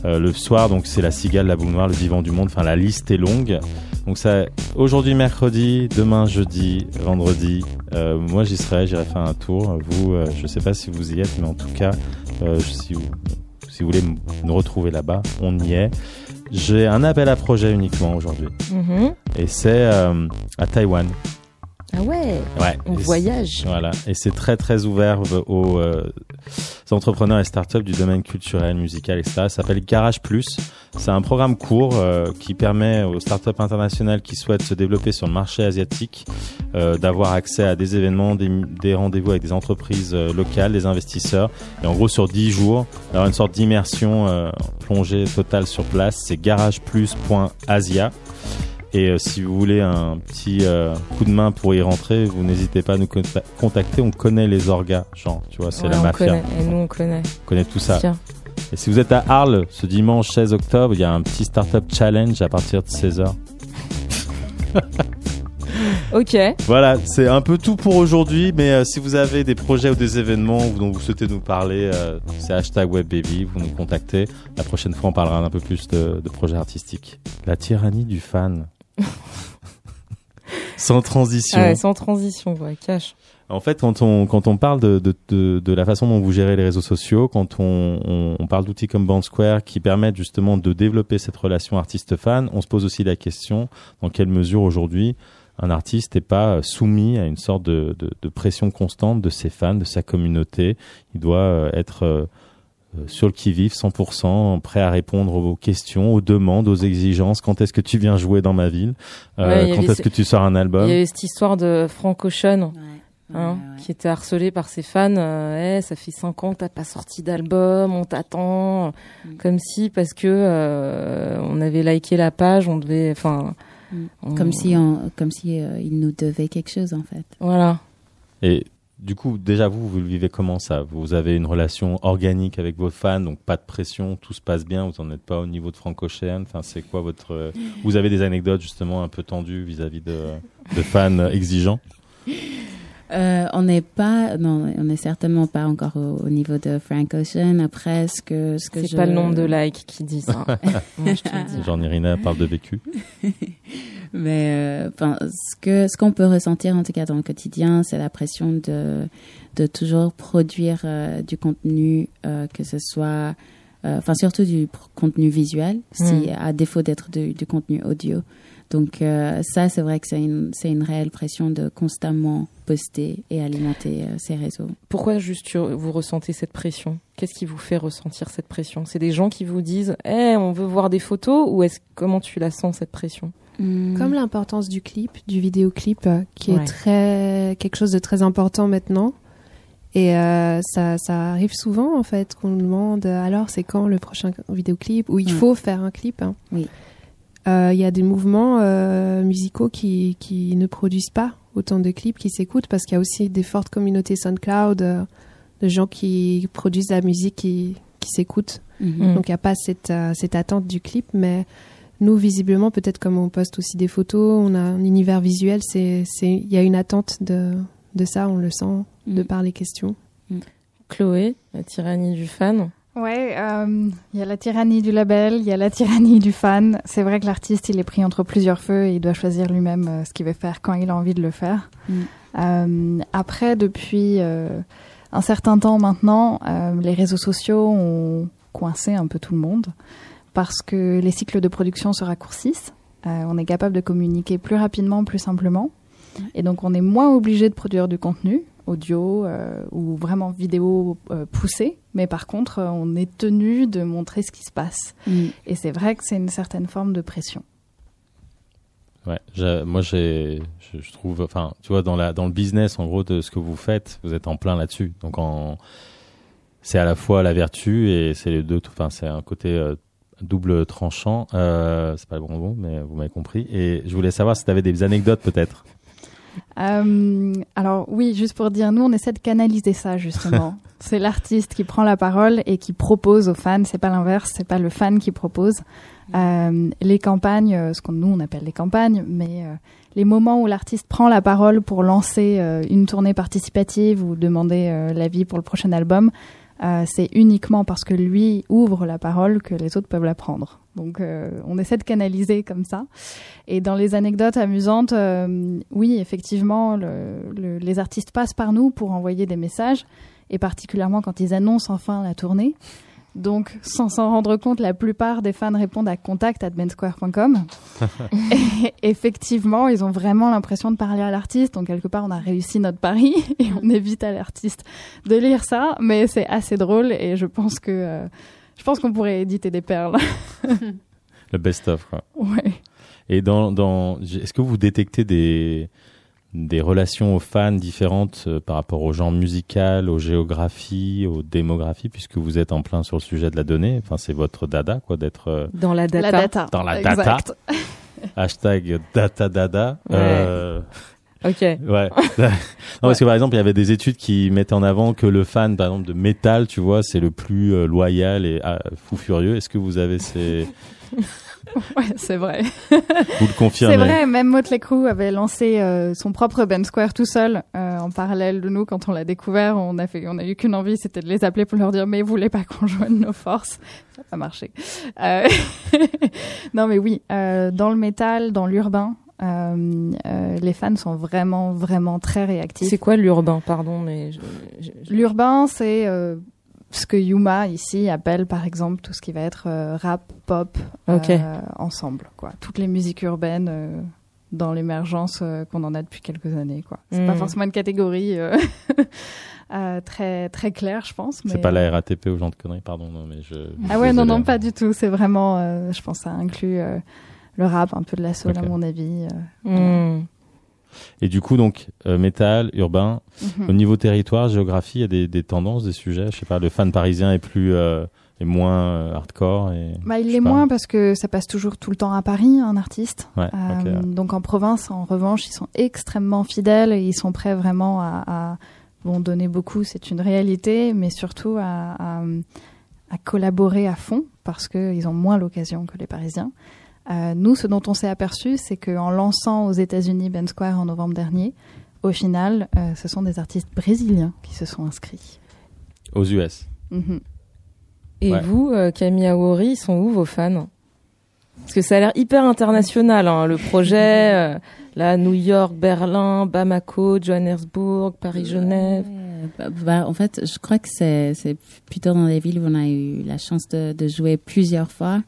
Euh, le soir, donc c'est la cigale, la boule noire, le vivant du monde. Enfin, la liste est longue. Donc ça, aujourd'hui mercredi, demain jeudi, vendredi. Euh, moi j'y serai, j'irai faire un tour. Vous, euh, je sais pas si vous y êtes, mais en tout cas, euh, si vous si vous voulez nous retrouver là-bas, on y est. J'ai un appel à projet uniquement aujourd'hui, Mhm. et c'est euh, à Taïwan. Ah ouais, Ouais. on Et voyage. Voilà, et c'est très très ouvert aux, euh, entrepreneurs et startups du domaine culturel, musical, etc. Ça s'appelle Garage Plus. C'est un programme court euh, qui permet aux startups internationales qui souhaitent se développer sur le marché asiatique euh, d'avoir accès à des événements, des, des rendez-vous avec des entreprises euh, locales, des investisseurs. Et en gros, sur 10 jours, d'avoir une sorte d'immersion euh, plongée totale sur place. C'est garageplus.asia. Et euh, si vous voulez un petit euh, coup de main pour y rentrer, vous n'hésitez pas à nous conta- contacter. On connaît les orgas, genre, tu vois, c'est Ouais, la on mafia. connaît. Et nous, on connaît. On connaît tout ça. Tiens. Et si vous êtes à Arles, ce dimanche 16 octobre, il y a un petit startup challenge à partir de 16h. Ok. Voilà, c'est un peu tout pour aujourd'hui. Mais euh, si vous avez des projets ou des événements dont vous souhaitez nous parler, euh, c'est hashtag WebBaby. Vous nous contactez. La prochaine fois, on parlera un peu plus de, de projets artistiques. La tyrannie du fan. sans transition. Ah ouais, sans transition, ouais, cash. En fait, quand on, quand on parle de, de, de, de, la façon dont vous gérez les réseaux sociaux, quand on, on, on parle d'outils comme Bandsquare qui permettent justement de développer cette relation artiste-fan, on se pose aussi la question dans quelle mesure aujourd'hui un artiste n'est pas soumis à une sorte de, de, de, pression constante de ses fans, de sa communauté. Il doit euh, être euh, sur le qui-vive 100%, prêt à répondre aux questions, aux demandes, aux exigences. Quand est-ce que tu viens jouer dans ma ville? Euh, ouais, Quand est-ce que tu sors un album? Il y avait cette histoire de Frank Ocean. Ouais. Hein, ouais. qui était harcelé par ses fans. Euh, hey, ça fait cinq ans que t'as pas sorti d'album, on t'attend, Mm. comme si parce que euh, on avait liké la page, on devait, enfin, Mm. on- Comme si, on, comme si euh, il nous devait quelque chose en fait. voilà. Et du coup, déjà vous, vous le vivez comment ça? Vous avez une relation organique avec vos fans, donc pas de pression, tout se passe bien, vous n'en êtes pas au niveau de Frank Ocean? Enfin, c'est quoi votre Vous avez des anecdotes justement un peu tendues vis-à-vis de fans exigeants? Euh, on n'est pas, non, on n'est certainement pas encore au, au niveau de Frank Ocean. Après, ce que, ce que C'est je... pas le nombre de likes qui dit ça. Moi, je te le dis. Genre Irina parle de vécu. Mais euh, enfin, ce que ce qu'on peut ressentir en tout cas dans le quotidien, c'est la pression de de toujours produire euh, du contenu, euh, que ce soit, euh, enfin surtout du contenu visuel, si Mm. à défaut d'être du, du contenu audio. Donc euh, ça, c'est vrai que c'est une c'est une réelle pression de constamment poster et alimenter euh, ces réseaux. Pourquoi juste tu- vous ressentez cette pression? Qu'est-ce qui vous fait ressentir cette pression? C'est des gens qui vous disent, eh, on veut voir des photos, ou est-ce comment tu la sens cette pression? Comme l'importance du clip, du vidéoclip, euh, qui Ouais. est très quelque chose de très important maintenant. Et euh, ça, ça arrive souvent en fait qu'on nous demande alors c'est quand le prochain vidéoclip? Ou il faut faire un clip. hein. Oui. Euh, Il y a des mouvements euh, musicaux qui, qui ne produisent pas autant de clips qui s'écoutent parce qu'il y a aussi des fortes communautés SoundCloud euh, de gens qui produisent de la musique qui, qui s'écoutent. Mhm. Donc il n'y a pas cette, euh, cette attente du clip, mais nous, visiblement, peut-être comme on poste aussi des photos, on a un univers visuel, c'est, c'est, il y a une attente de, de ça, on le sent de Mm. par les questions. Chloé, la tyrannie du fan. Ouais, euh, il y a la tyrannie du label, il y a la tyrannie du fan. C'est vrai que l'artiste, il est pris entre plusieurs feux et il doit choisir lui-même euh, ce qu'il veut faire quand il a envie de le faire. Mm. Euh, après, depuis un certain temps maintenant, les réseaux sociaux ont coincé un peu tout le monde parce que les cycles de production se raccourcissent. On est capable de communiquer plus rapidement, plus simplement. Et donc, on est moins obligé de produire du contenu audio euh, ou vraiment vidéo euh, poussée. Mais par contre, euh, on est tenu de montrer ce qui se passe. Mm. Et c'est vrai que c'est une certaine forme de pression. Ouais, moi j'ai, je, je trouve, enfin, tu vois, dans la, dans le business, en gros, de ce que vous faites, vous êtes en plein là-dessus. Donc, en, c'est à la fois la vertu et c'est les deux, enfin, c'est un côté euh, double tranchant. Euh, c'est pas le bon mot, mais vous m'avez compris. Et je voulais savoir si tu avais des anecdotes peut-être. Euh, alors oui, juste pour dire, nous on essaie de canaliser ça justement. c'est l'artiste qui prend la parole et qui propose aux fans. C'est pas l'inverse, c'est pas le fan qui propose. Euh, les campagnes, euh, ce qu'on nous on appelle les campagnes, mais euh, les moments où l'artiste prend la parole pour lancer euh, une tournée participative ou demander euh, l'avis pour le prochain album, euh, c'est uniquement parce que lui ouvre la parole que les autres peuvent la prendre. Donc euh, on essaie de canaliser comme ça. Et dans les anecdotes amusantes, euh, oui, effectivement, le- le- les artistes passent par nous pour envoyer des messages, et particulièrement quand ils annoncent enfin la tournée. Donc, sans s'en rendre compte, la plupart des fans répondent à contact@bensquare.com. et effectivement, ils ont vraiment l'impression de parler à l'artiste. Donc, quelque part, on a réussi notre pari et on évite à l'artiste de lire ça. Mais c'est assez drôle et je pense que euh, je pense qu'on pourrait éditer des perles. Le best-of, quoi. ouais. Et dans, dans, est-ce que vous détectez des, des relations aux fans différentes euh, par rapport au genre musical, aux géographies, aux démographies, puisque vous êtes en plein sur le sujet de la donnée. Enfin, c'est votre dada, quoi, d'être euh, Dans la data. La data. Dans la Exact. data. hashtag data dada. Ouais. Euh, Ok. ouais. non, parce que par exemple, il y avait des études qui mettaient en avant que le fan, par exemple, de métal, tu vois, c'est le plus euh, loyal et ah, fou furieux. Est-ce que vous avez ces ouais, c'est vrai. Vous le confirmez. C'est vrai, même Motley Crue avait lancé euh, son propre band square tout seul euh, en parallèle de nous quand on l'a découvert. On a fait, on a eu qu'une envie, c'était de les appeler pour leur dire mais vous voulez pas qu'on joigne nos forces Ça n'a pas marché. Euh... non mais oui, euh, dans le métal, dans l'urbain. les fans sont vraiment vraiment très réactifs. C'est quoi l'urbain? Pardon, mais je, je... l'urbain c'est ce que Yuma ici appelle par exemple tout ce qui va être euh, rap, pop okay. euh, ensemble, quoi. Toutes les musiques urbaines euh, dans l'émergence euh, qu'on en a depuis quelques années, quoi. C'est Mm. pas forcément une catégorie euh, euh, très très claire, je pense. C'est mais- pas la RATP ou genre de conneries, pardon. Non, mais je. Ah ouais, non, non, pas du tout. C'est vraiment, euh, je pense, ça inclut euh, le rap, un peu de la soul à mon avis. euh. Et du coup, donc, euh, métal, urbain. Mhm. Au niveau territoire, géographie, il y a des, des tendances, des sujets. Je sais pas, le fan parisien est plus, euh, est moins euh, hardcore et. Bah, il l'est moins parce que ça passe toujours tout le temps à Paris, un artiste. Ouais, ok, ouais. Donc en province, en revanche, ils sont extrêmement fidèles et ils sont prêts vraiment à, à bon, donner beaucoup, c'est une réalité, mais surtout à, à, à collaborer à fond parce qu'ils ont moins l'occasion que les Parisiens. Euh, nous, ce dont on s'est aperçu, c'est qu'en lançant aux États-Unis Ben Square en novembre dernier, au final, euh, ce sont des artistes brésiliens qui se sont inscrits. Aux US. Mhm. Et Ouais. vous, euh, Camille ils sont où vos fans? Parce que ça a l'air hyper international, hein, le projet. euh, là, New York, Berlin, Bamako, Johannesburg, Paris-Genève. Ouais, bah, bah, en fait, je crois que c'est c'est plutôt dans les villes où on a eu la chance de, de jouer plusieurs fois.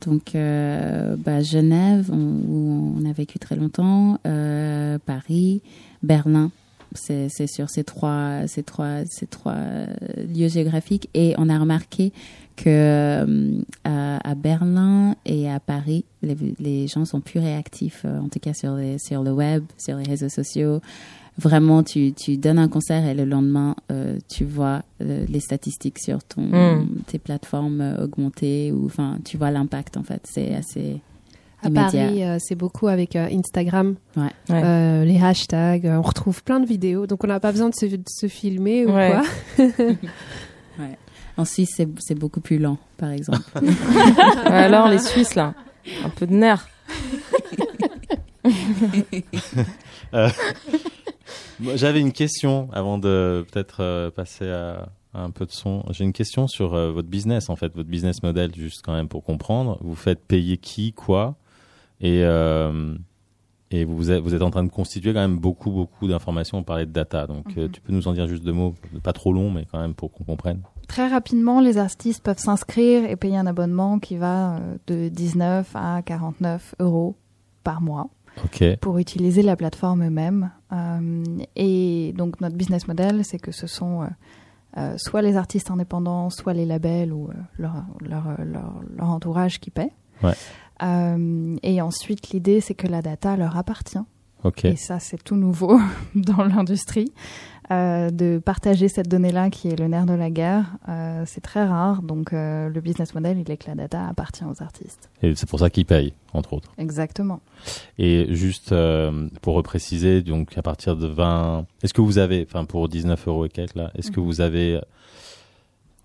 Donc, euh, bah, Genève, où on a vécu très longtemps, euh, Paris, Berlin. C'est sur ces trois, ces trois, ces trois euh, lieux géographiques. Et on a remarqué que à, Berlin et à Paris, les, gens sont plus réactifs, en tout cas sur, les, sur le web, sur les réseaux sociaux. Vraiment, tu, tu donnes un concert et le lendemain, euh, tu vois euh, les statistiques sur ton, Mm. tes plateformes euh, augmenter ou enfin, tu vois l'impact en fait. C'est assez À immédiat. Paris, euh, c'est beaucoup avec euh, Instagram, Ouais. Ouais. les hashtags. euh, on retrouve plein de vidéos, donc on n'a pas besoin de se, de se filmer ou Ouais. quoi. En Suisse, c'est c'est beaucoup plus lent, par exemple. Alors, les Suisses, là, un peu de nerfs. Moi, J'avais une question avant de peut-être euh, passer à, un peu de son. J'ai une question sur euh, votre business, en fait, votre business model, juste quand même pour comprendre. Vous faites payer qui, quoi? Et, euh, et vous, êtes, vous êtes en train de constituer quand même beaucoup, beaucoup d'informations. On parlait de data. Donc, euh, Mhm. tu peux nous en dire juste deux mots, pas trop long, mais quand même pour qu'on comprenne. Très rapidement, les artistes peuvent s'inscrire et payer un abonnement qui va euh, de 19 à 49 euros par mois Pour utiliser la plateforme eux-mêmes. Euh, et donc notre business model, c'est que ce sont euh, euh, soit les artistes indépendants, soit les labels ou leur, leur, leur, leur entourage qui paie. Ouais. Euh, et ensuite, l'idée, c'est que la data leur appartient. Et ça, c'est tout nouveau dans l'industrie. Euh, de partager cette donnée-là qui est le nerf de la guerre, euh, c'est très rare. Donc euh, le business model, il est que la data appartient aux artistes. Et c'est pour ça qu'ils payent, entre autres. Exactement. Et juste pour repréciser, donc à partir de 20, est-ce que vous avez, enfin pour 19 euros et quelques là, est-ce que Mhm. vous avez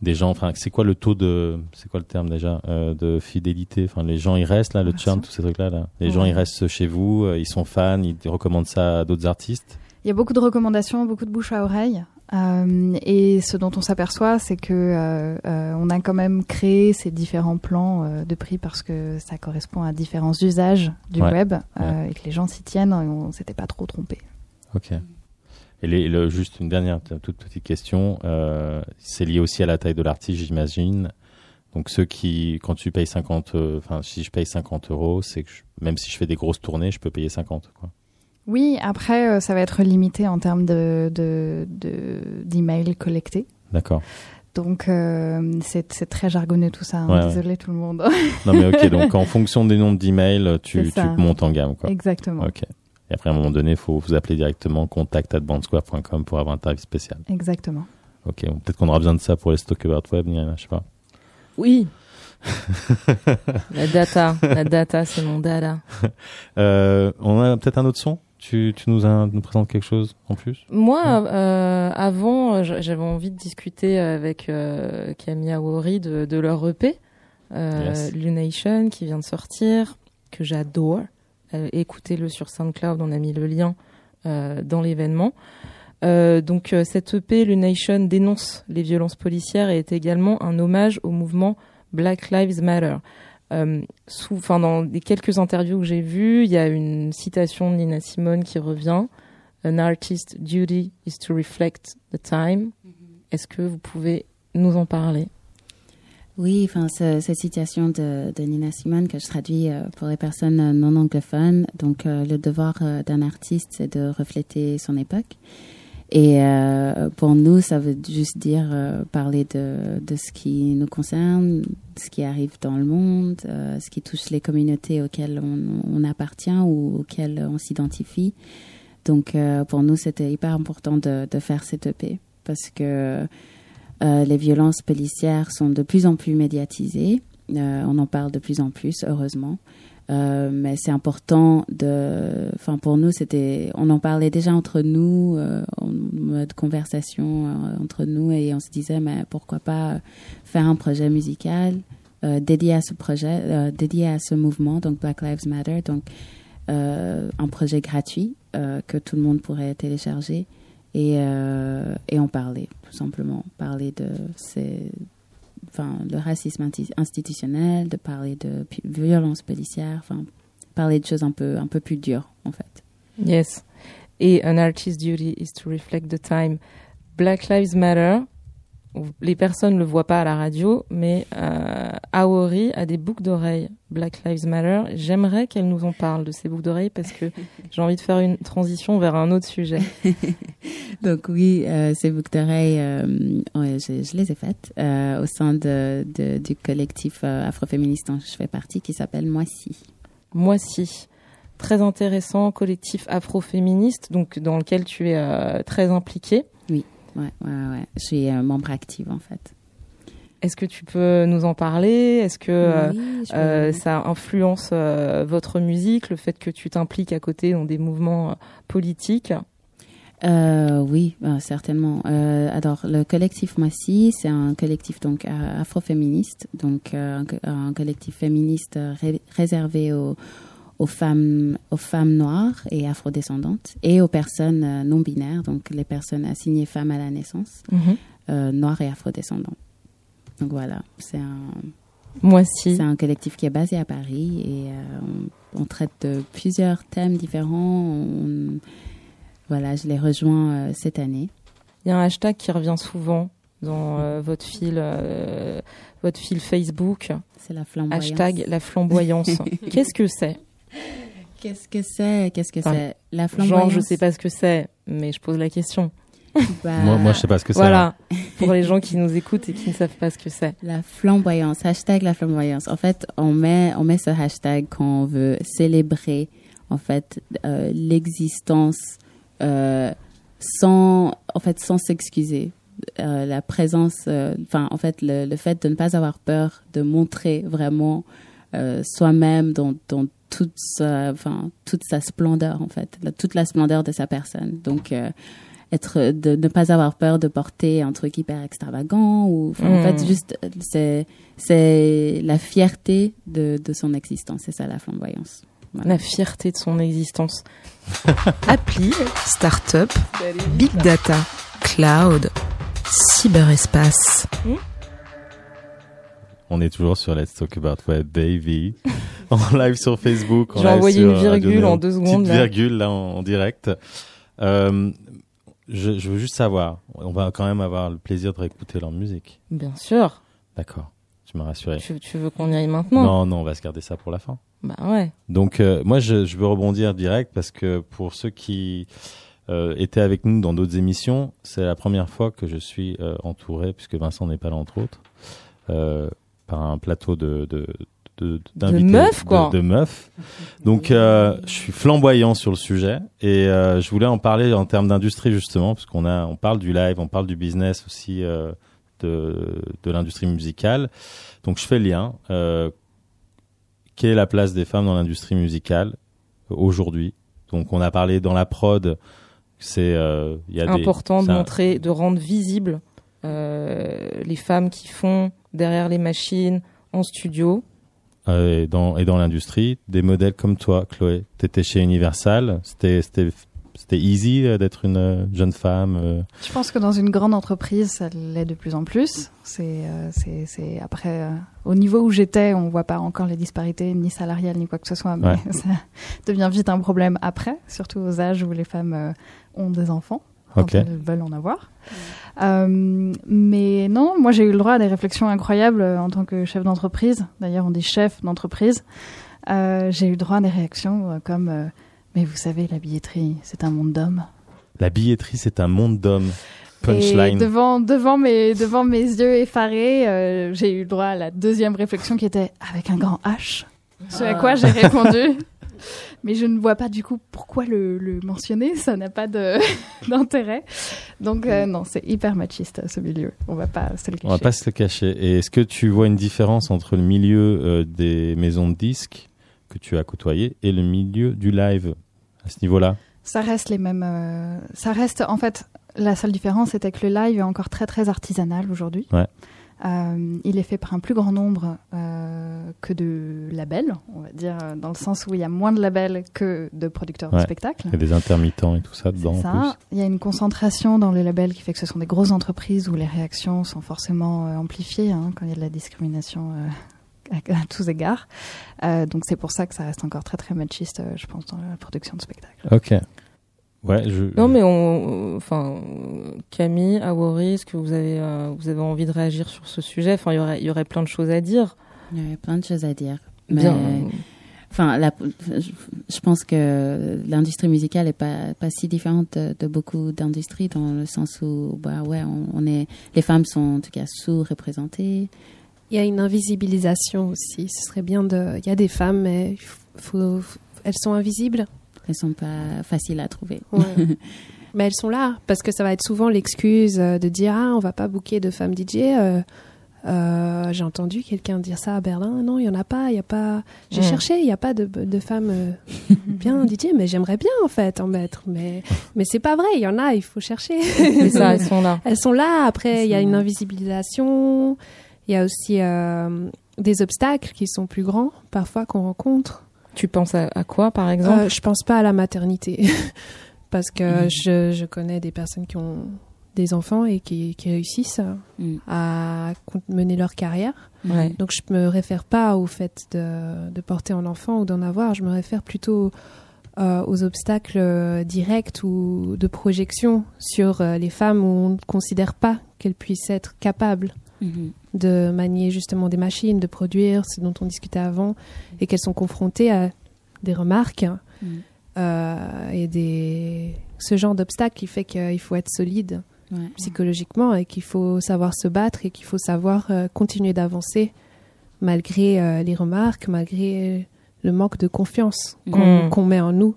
des gens, enfin c'est quoi le taux de, c'est quoi le terme déjà, de fidélité, enfin les gens ils restent là, le churn, tous ces trucs là, là. les gens ils restent chez vous, ils sont fans, ils recommandent ça à d'autres artistes? Il y a beaucoup de recommandations, beaucoup de bouche à oreille. Euh, et ce dont on s'aperçoit, c'est que euh, euh, on a quand même créé ces différents plans de prix parce que ça correspond à différents usages du Ouais. web et que les gens s'y tiennent et on s'était pas trop trompé. Ok. Et les- le- juste une dernière toute petite question, c'est lié aussi à la taille de l'artiste, j'imagine. Donc ceux qui, quand tu payes 50, euh, enfin si je paye 50 euros, c'est que je- même si je fais des grosses tournées, je peux payer 50. Quoi. Oui, après euh, ça va être limité en termes de de- de- d'emails collectés. D'accord. Donc euh, c'est c'est très jargonneux tout ça. hein. Ouais, ouais. Désolé tout le monde. Non mais ok, donc en fonction des nombres d'emails, tu, C'est tu ça. montes en gamme. Quoi. Exactement. Ok. Et après à un moment donné, il faut vous appeler directement contact@bandsquare.com pour avoir un tarif spécial. Exactement. Ok, bon, peut-être qu'on aura besoin de ça pour les stock about web, je sais pas. Oui. la data, la data, c'est mon data. Euh, on a peut-être un autre son? Tu, tu nous, as- nous présentes quelque chose en plus? Moi, euh, avant, euh, j- j'avais envie de discuter avec euh, Camille Awori de, de leur EP. euh, Lunation qui vient de sortir, que j'adore. Écoutez-le sur SoundCloud, on a mis le lien dans l'événement. Donc cette EP, Lunation, dénonce les violences policières et est également un hommage au mouvement Black Lives Matter. Euh, sous, dans les quelques interviews que j'ai vues, il y a une citation de Nina Simone qui revient. An artist's duty is to reflect the time. Est-ce que vous pouvez nous en parler? Oui, enfin, ce- cette citation de, de Nina Simone que je traduis euh, pour les personnes euh, non anglophones. Donc, euh, le devoir d'un artiste, c'est de refléter son époque. Et euh, pour nous, ça veut juste dire euh, parler de, de ce qui nous concerne, ce qui arrive dans le monde, euh, ce qui touche les communautés auxquelles on, appartient ou auxquelles on s'identifie. Donc, pour nous, c'était hyper important de, de faire cette EP parce que les violences policières sont de plus en plus médiatisées. On en parle de plus en plus, heureusement. Euh, mais c'est important de. Enfin, pour nous, c'était. On en parlait déjà entre nous, euh, en mode conversation euh, entre nous, et on se disait, mais pourquoi pas faire un projet musical euh, dédié à ce projet, euh, dédié à ce mouvement, donc Black Lives Matter, donc euh, un projet gratuit euh, que tout le monde pourrait télécharger et, euh, et en parler, tout simplement. Parler de ces, enfin, le racisme institutionnel, de parler de violence policière, enfin, parler de choses un peu, un peu plus dures, en fait. Yes. Et An artist's duty is to reflect the time. Black Lives Matter. Les personnes ne le voient pas à la radio, mais euh, Aori a des boucles d'oreilles Black Lives Matter. J'aimerais qu'elle nous en parle de ces boucles d'oreilles parce que j'ai envie de faire une transition vers un autre sujet. Donc oui, euh, ces boucles d'oreilles, euh, je, je les ai faites au sein de, de- du collectif afroféministe dont je fais partie qui s'appelle Moissy. Moi si. Très intéressant, collectif afroféministe, donc dans lequel tu es euh, très impliqué. Ouais, ouais, ouais. Je suis euh, membre active en fait. Est-ce que tu peux nous en parler? Est-ce que euh, Oui, Euh, ça influence euh, votre musique, le fait que tu t'impliques à côté dans des mouvements politiques? Euh, oui, euh, certainement. Alors, le collectif Moissy, c'est un collectif donc afroféministe, donc un, co- un collectif féministe ré- réservé aux, aux femmes, aux femmes noires et afrodescendantes et aux personnes euh, non binaires, donc les personnes assignées femmes à la naissance, euh, noires et afrodescendantes. Donc voilà, c'est un, Moi si. c'est un collectif qui est basé à Paris et euh, on, on traite de plusieurs thèmes différents. On- voilà, je les rejoins euh, cette année. Il y a un hashtag qui revient souvent dans euh, votre fil, votre fil Facebook. C'est la flamboyance. Hashtag la flamboyance. Qu'est-ce que c'est? Qu'est-ce que c'est? Qu'est-ce que Enfin, c'est? La flamboyance. Genre, je sais pas ce que c'est, mais je pose la question. Bah, Moi, moi, je sais pas ce que c'est. Voilà, pour les gens qui nous écoutent et qui ne savent pas ce que c'est. La flamboyance, hashtag la flamboyance. En fait, on met, on met ce hashtag quand on veut célébrer en fait euh, l'existence euh, sans, en fait, sans s'excuser. Euh, la présence, euh, enfin, en fait, le, le fait de ne pas avoir peur de montrer vraiment euh, soi-même dans, dans toute sa, enfin, toute sa splendeur, en fait, la- toute la splendeur de sa personne. Donc, euh, être, de ne pas avoir peur de porter un truc hyper extravagant ou, enfin, en fait, juste, euh, c'est, c'est la fierté de, de son existence. C'est ça, la flamboyance. Voilà. La fierté de son existence. Appli, start-up, big data, cloud, cyberespace. On est toujours sur Let's Talk About Web Baby. en live sur Facebook. J'ai envoyé une virgule en deux secondes, Petite là. virgule là en, en direct. Euh, je, je veux juste savoir. On va quand même avoir le plaisir de réécouter leur musique. Bien sûr. D'accord. Tu m'as rassuré. Tu, tu veux qu'on y aille maintenant? Non, non, on va se garder ça pour la fin. Bah ouais. Donc euh, moi je, je veux rebondir direct parce que pour ceux qui euh, étaient avec nous dans d'autres émissions, c'est la première fois que je suis entouré, puisque Vincent n'est pas là entre autres, par un plateau de de de, d'invités- meufs, quoi. de, de meufs. Donc euh, je suis flamboyant sur le sujet et euh, je voulais en parler en termes d'industrie justement parce qu'on a on parle du live, on parle du business aussi euh, de de l'industrie musicale. Donc je fais le lien. Euh, quelle est la place des femmes dans l'industrie musicale aujourd'hui Donc on a parlé dans la prod, c'est euh, il y a des- Important de un- montrer, de rendre visible euh, les femmes qui font derrière les machines, en studio. Euh, et dans, et dans l'industrie, des modèles comme toi, Chloé. Tu étais chez Universal, c'était c'était easy euh, d'être une euh, jeune femme. Je pense que dans une grande entreprise, ça l'est de plus en plus. C'est c'est après au niveau où j'étais, on voit pas encore les disparités ni salariales ni quoi que ce soit, mais ça devient vite un problème après, surtout aux âges où les femmes ont des enfants quand elles veulent en avoir. mais non, moi j'ai eu le droit à des réflexions incroyables en tant que chef d'entreprise. D'ailleurs, on dit chef d'entreprise. j'ai eu le droit à des réactions comme mais vous savez, la billetterie, c'est un monde d'hommes. La billetterie, c'est un monde d'hommes. Punchline. Et devant, devant, mes, devant mes yeux effarés, euh, j'ai eu le droit à la deuxième réflexion qui était avec un grand H. Ce à quoi j'ai répondu. Mais je ne vois pas du coup pourquoi le, le mentionner, ça n'a pas d'intérêt. Donc euh, non, c'est hyper machiste ce milieu. On va pas se le cacher. On va pas se le cacher. Et est-ce que tu vois une différence entre le milieu euh, des maisons de disques que tu as côtoyé et le milieu du live à ce niveau-là? Ça reste les mêmes. Euh, ça reste en fait la seule différence, c'était que le live est encore très très artisanal aujourd'hui. Ouais. Euh, il est fait par un plus grand nombre euh, que de labels, on va dire, dans le sens où il y a moins de labels que de producteurs de spectacles. Il y a des intermittents et tout ça dedans. Ça. Il y a une concentration dans les labels qui fait que ce sont des grosses entreprises où les réactions sont forcément amplifiées hein, quand il y a de la discrimination à, tous égards. Euh, donc c'est pour ça que ça reste encore très très machiste, euh, je pense, dans la production de spectacles. Ok. Ouais, je... Non, mais on, enfin, Camille, Awori, est-ce que vous avez, euh, vous avez envie de réagir sur ce sujet? Enfin, il y aurait, il y aurait plein de choses à dire. Il y aurait plein de choses à dire. Mais, enfin, la, je pense que l'industrie musicale est pas, pas si différente de, beaucoup d'industries dans le sens où, bah ouais, on, on, est, les femmes sont en tout cas sous-représentées. Il y a une invisibilisation aussi. Ce serait bien de. Il y a des femmes, mais faut... elles sont invisibles. Elles sont pas faciles à trouver. mais elles sont là parce que ça va être souvent l'excuse euh, de dire ah on va pas bouquer de femmes DJ. Euh, euh, j'ai entendu quelqu'un dire ça à Berlin. Non, il y en a pas. Il y a pas. J'ai cherché. Il y a pas de, de femmes bien DJ, mais j'aimerais bien en fait en mettre. Mais mais c'est pas vrai. Il y en a. Il faut chercher. ça, elles sont là. Elles sont là. Après, il y a une invisibilisation. Il y a aussi des obstacles qui sont plus grands parfois qu'on rencontre. Tu penses à, quoi par exemple? euh, Je pense pas à la maternité parce que mhm. je, je, connais des personnes qui ont des enfants et qui, qui réussissent à mener leur carrière. Donc je me réfère pas au fait de, de porter un enfant ou d'en avoir, je me réfère plutôt euh, aux obstacles euh, directs ou de projection sur les femmes où on ne considère pas qu'elles puissent être capables Mhm. de manier justement des machines, de produire, ce dont on discutait avant, et qu'elles sont confrontées à des remarques mhm. euh, et des... ce genre d'obstacle qui fait qu'il faut être solide psychologiquement et qu'il faut savoir se battre et qu'il faut savoir euh, continuer d'avancer malgré euh, les remarques, malgré le manque de confiance qu'on mhm. met en nous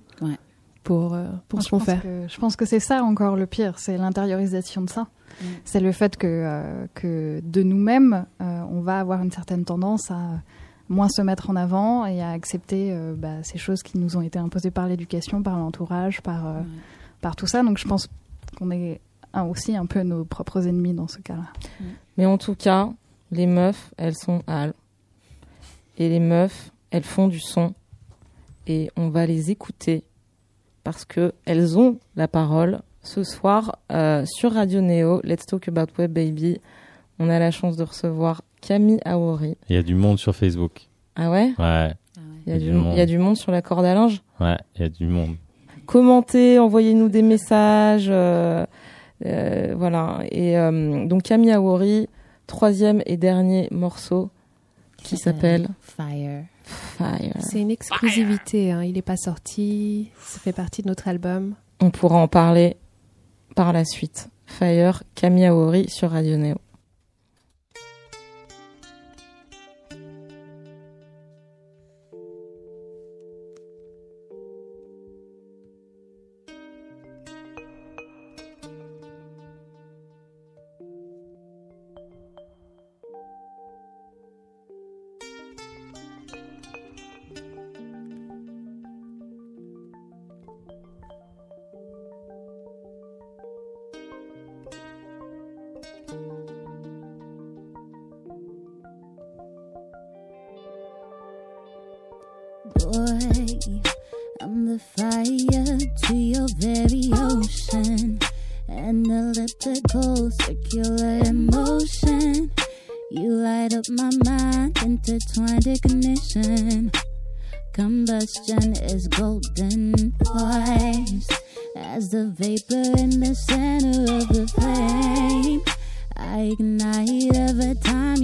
pour, pour ce qu'on fait. je pense que c'est ça encore le pire, c'est l'intériorisation de ça. Mm. C'est le fait que, euh, que de nous-mêmes, euh, on va avoir une certaine tendance à moins se mettre en avant et à accepter euh, bah, ces choses qui nous ont été imposées par l'éducation, par l'entourage, par, par tout ça. Donc je pense qu'on est aussi un peu nos propres ennemis dans ce cas-là. Mm. Mais en tout cas, les meufs, elles sont Al. Et les meufs, elles font du son. Et on va les écouter parce qu'elles ont la parole ce soir euh, sur Radio Neo, Let's Talk About Web Baby. On a la chance de recevoir Camille Aori. Il y a du monde sur Facebook. Ah ouais? Ouais. Il y, a du, il y a du monde sur la corde à linge? Ouais, il y a du monde. Commentez, envoyez-nous des messages. Euh, euh, voilà. Et donc Camille Aori, troisième et dernier morceau qui s'appelle Fire. Fire. C'est une exclusivité, hein. il n'est pas sorti, ça fait partie de notre album. On pourra en parler par la suite. Fire, Camille sur Radio Neo.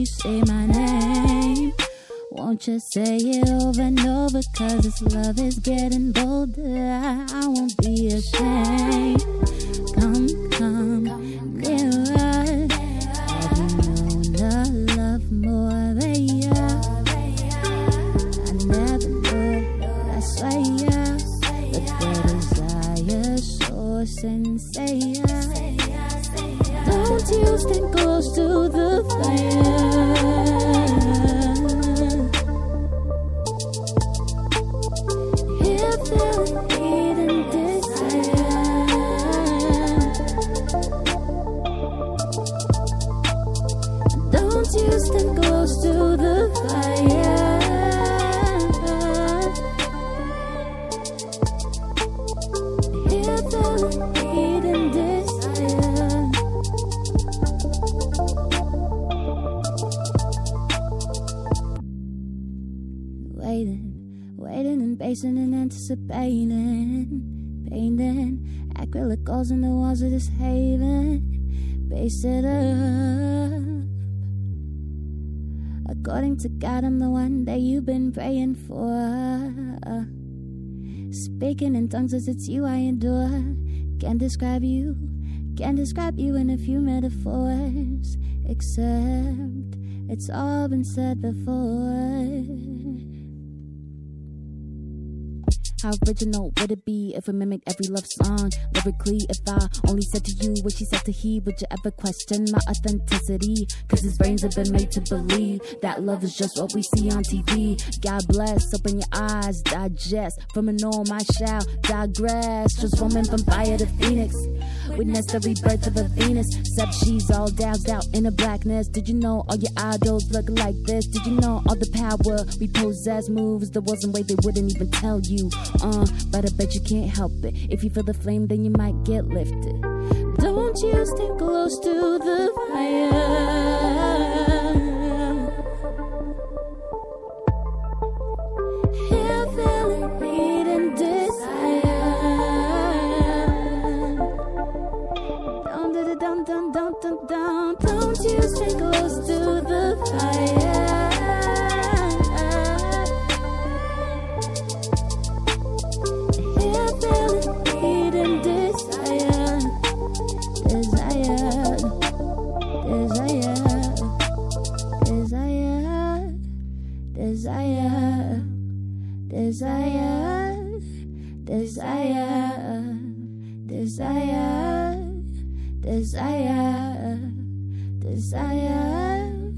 Say my name. Won't you say it over and over? Cause this love is getting bolder. I won't be ashamed. Come, come, nearer. Have you known the love more than you? I never knew, but I swear. But the desire so sincere. Don't you stand close to the fire. Anticipating, painting acrylic goals in the walls of this haven. Base it up. According to God, I'm the one that you've been praying for. Speaking in tongues as it's you I adore. Can't describe you, can't describe you in a few metaphors. Except it's all been said before. How original would it be if we mimic every love song lyrically? If I only said to you what she said to he, would you ever question my authenticity? Cause his brains have been made to believe that love is just what we see on TV. God bless, open your eyes, digest. From a norm, I shall digress. just Transforming from fire to phoenix. Witness the rebirth of a Venus. Except she's all doused out in a blackness. Did you know all your idols look like this? Did you know all the power we possess moves? There wasn't way they wouldn't even tell you. Uh, but I bet you can't help it. If you feel the flame, then you might get lifted. Don't you stay close to the fire. down, don't you stay close to the fire. Desire, desire, desire, desire, desire, desire. desire. desire. Desire.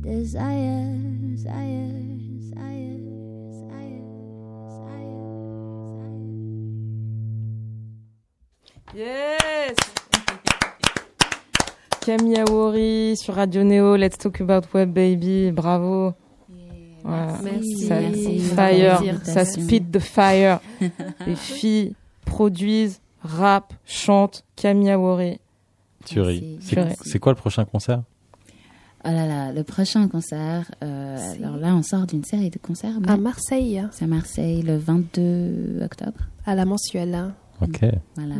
Desire. Desire. Desire. Desire. Yes Camille Awori sur Radio Neo, Let's Talk About Web Baby, bravo. Voilà. Merci. Ça, Merci. fire, ça speed the fire. Les filles produisent, rappent, chantent. Camille Awori. Tuerie. C'est- quoi le prochain concert? Oh là là, le prochain concert. euh, alors là, on sort d'une série de concerts. À Marseille, C'est à Marseille le 22 octobre. à la mensuelle. hein. Ok, Voilà.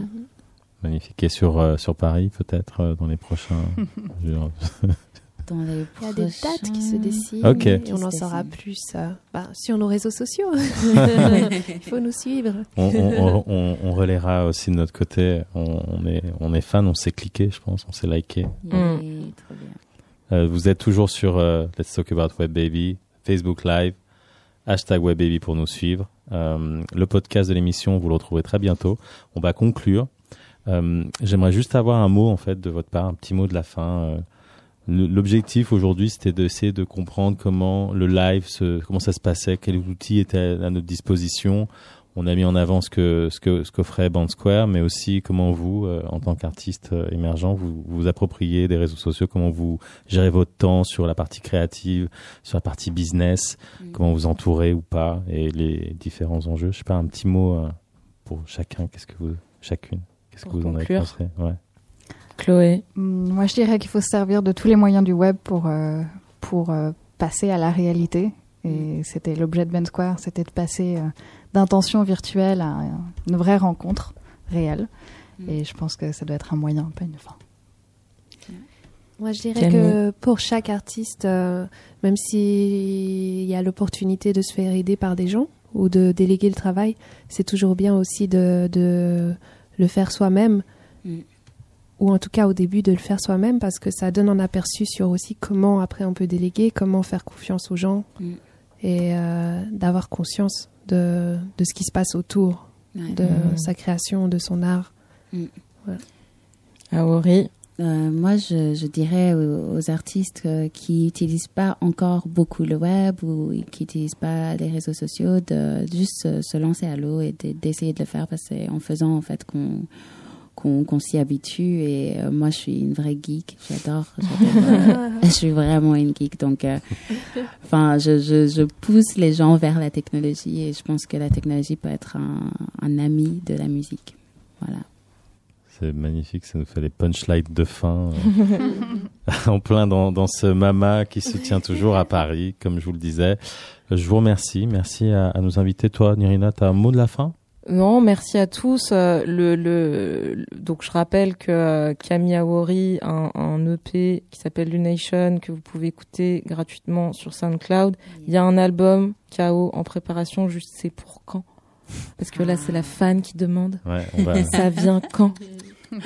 magnifique. Et sur, euh, sur Paris, peut-être, euh, dans les prochains. je- Dans les Il y a des dates qui se dessinent et on en saura plus euh, bah, sur nos réseaux sociaux. Il faut nous suivre. on, on, on, on relaiera aussi de notre côté. On, on est, on est fan, on s'est cliqué, je pense, on s'est liké. Yeah, Mm. Trop bien. Euh, vous êtes toujours sur euh, Let's Talk About Web Baby, Facebook Live, hashtag Web Baby pour nous suivre. Euh, le podcast de l'émission, vous le retrouverez très bientôt. On va conclure. Euh, J'aimerais juste avoir un mot en fait de votre part, un petit mot de la fin. L'objectif aujourd'hui, c'était d'essayer de comprendre comment le live, se, comment ça se passait, quels outils étaient à notre disposition. On a mis en avant ce que ce que ce qu'offrait Band Square, mais aussi comment vous, euh, en tant qu'artiste euh, émergent, vous vous appropriez des réseaux sociaux, comment vous gérez votre temps sur la partie créative, sur la partie business, mm. comment vous entourez ou pas, et les différents enjeux. Je sais pas, un petit mot euh, pour chacun. Qu'est-ce que vous, chacune, qu'est-ce que vous en avez pensé? Ouais. Chloé, mm, moi je dirais qu'il faut se servir de tous les moyens du web pour pour passer à la réalité. Et c'était l'objet de Ben Square, c'était de passer d'intention virtuelle à une vraie rencontre réelle. Mm. Et je pense que ça doit être un moyen, pas une fin. Moi, je dirais que pour chaque artiste, euh, même s'il y a l'opportunité de se faire aider par des gens ou de déléguer le travail, c'est toujours bien aussi de, de le faire soi-même. Mm. Ou en tout cas au début de le faire soi-même parce que ça donne un aperçu sur aussi comment après on peut déléguer, comment faire confiance aux gens mm. et euh, d'avoir conscience de, de, ce qui se passe autour de mm. sa création, de son art. Mm. Aori euh, moi, je, je, dirais aux, artistes euh, qui n'utilisent pas encore beaucoup le web ou qui n'utilisent pas les réseaux sociaux de juste se, lancer à l'eau et d'essayer de, le faire parce que c'est en faisant en fait qu'on qu'on s'y habitue. Et euh, moi, je suis une vraie geek. J'adore. je suis vraiment une geek. Donc, euh, enfin, je, je, je, pousse les gens vers la technologie et je pense que la technologie peut être un, un ami de la musique. Voilà. C'est magnifique, ça nous fait des punchlines de fin euh, en plein dans, dans, ce mama qui se tient toujours à Paris, comme je vous le disais. Je vous remercie, merci à, à nous inviter. Toi, Nirina, tu as un mot de la fin? Non, merci à tous. Euh, le, le, donc je rappelle que euh, Camille Awori a un, EP qui s'appelle Lunation que vous pouvez écouter gratuitement sur SoundCloud. Il y a un album KO en préparation, juste c'est pour quand? Parce que là c'est la fan qui demande. Ouais, Ça vient quand?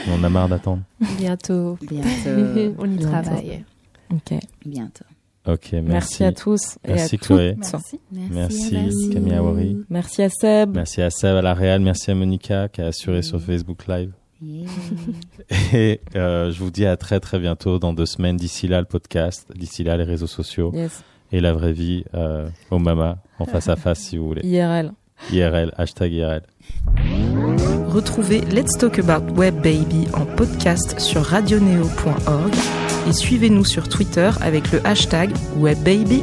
On a marre d'attendre. Bientôt. Bientôt. On y travaille. Ok. Bientôt. Ok, merci. Merci à tous. Merci à Chloé. Merci. Merci, merci. Camille Awari. Merci à Seb. Merci à Seb à la Réal. Merci à Monica qui a assuré sur Facebook Live. Et euh, je vous dis à très très bientôt dans deux semaines. D'ici là, le podcast. D'ici là, les réseaux sociaux. Yes. Et la vraie vie euh, au Mama, en face à face si vous voulez. IRL. IRL, hashtag IRL. Retrouvez Let's Talk About Web Baby en podcast sur radioneo.org et suivez-nous sur Twitter avec le hashtag WebBaby.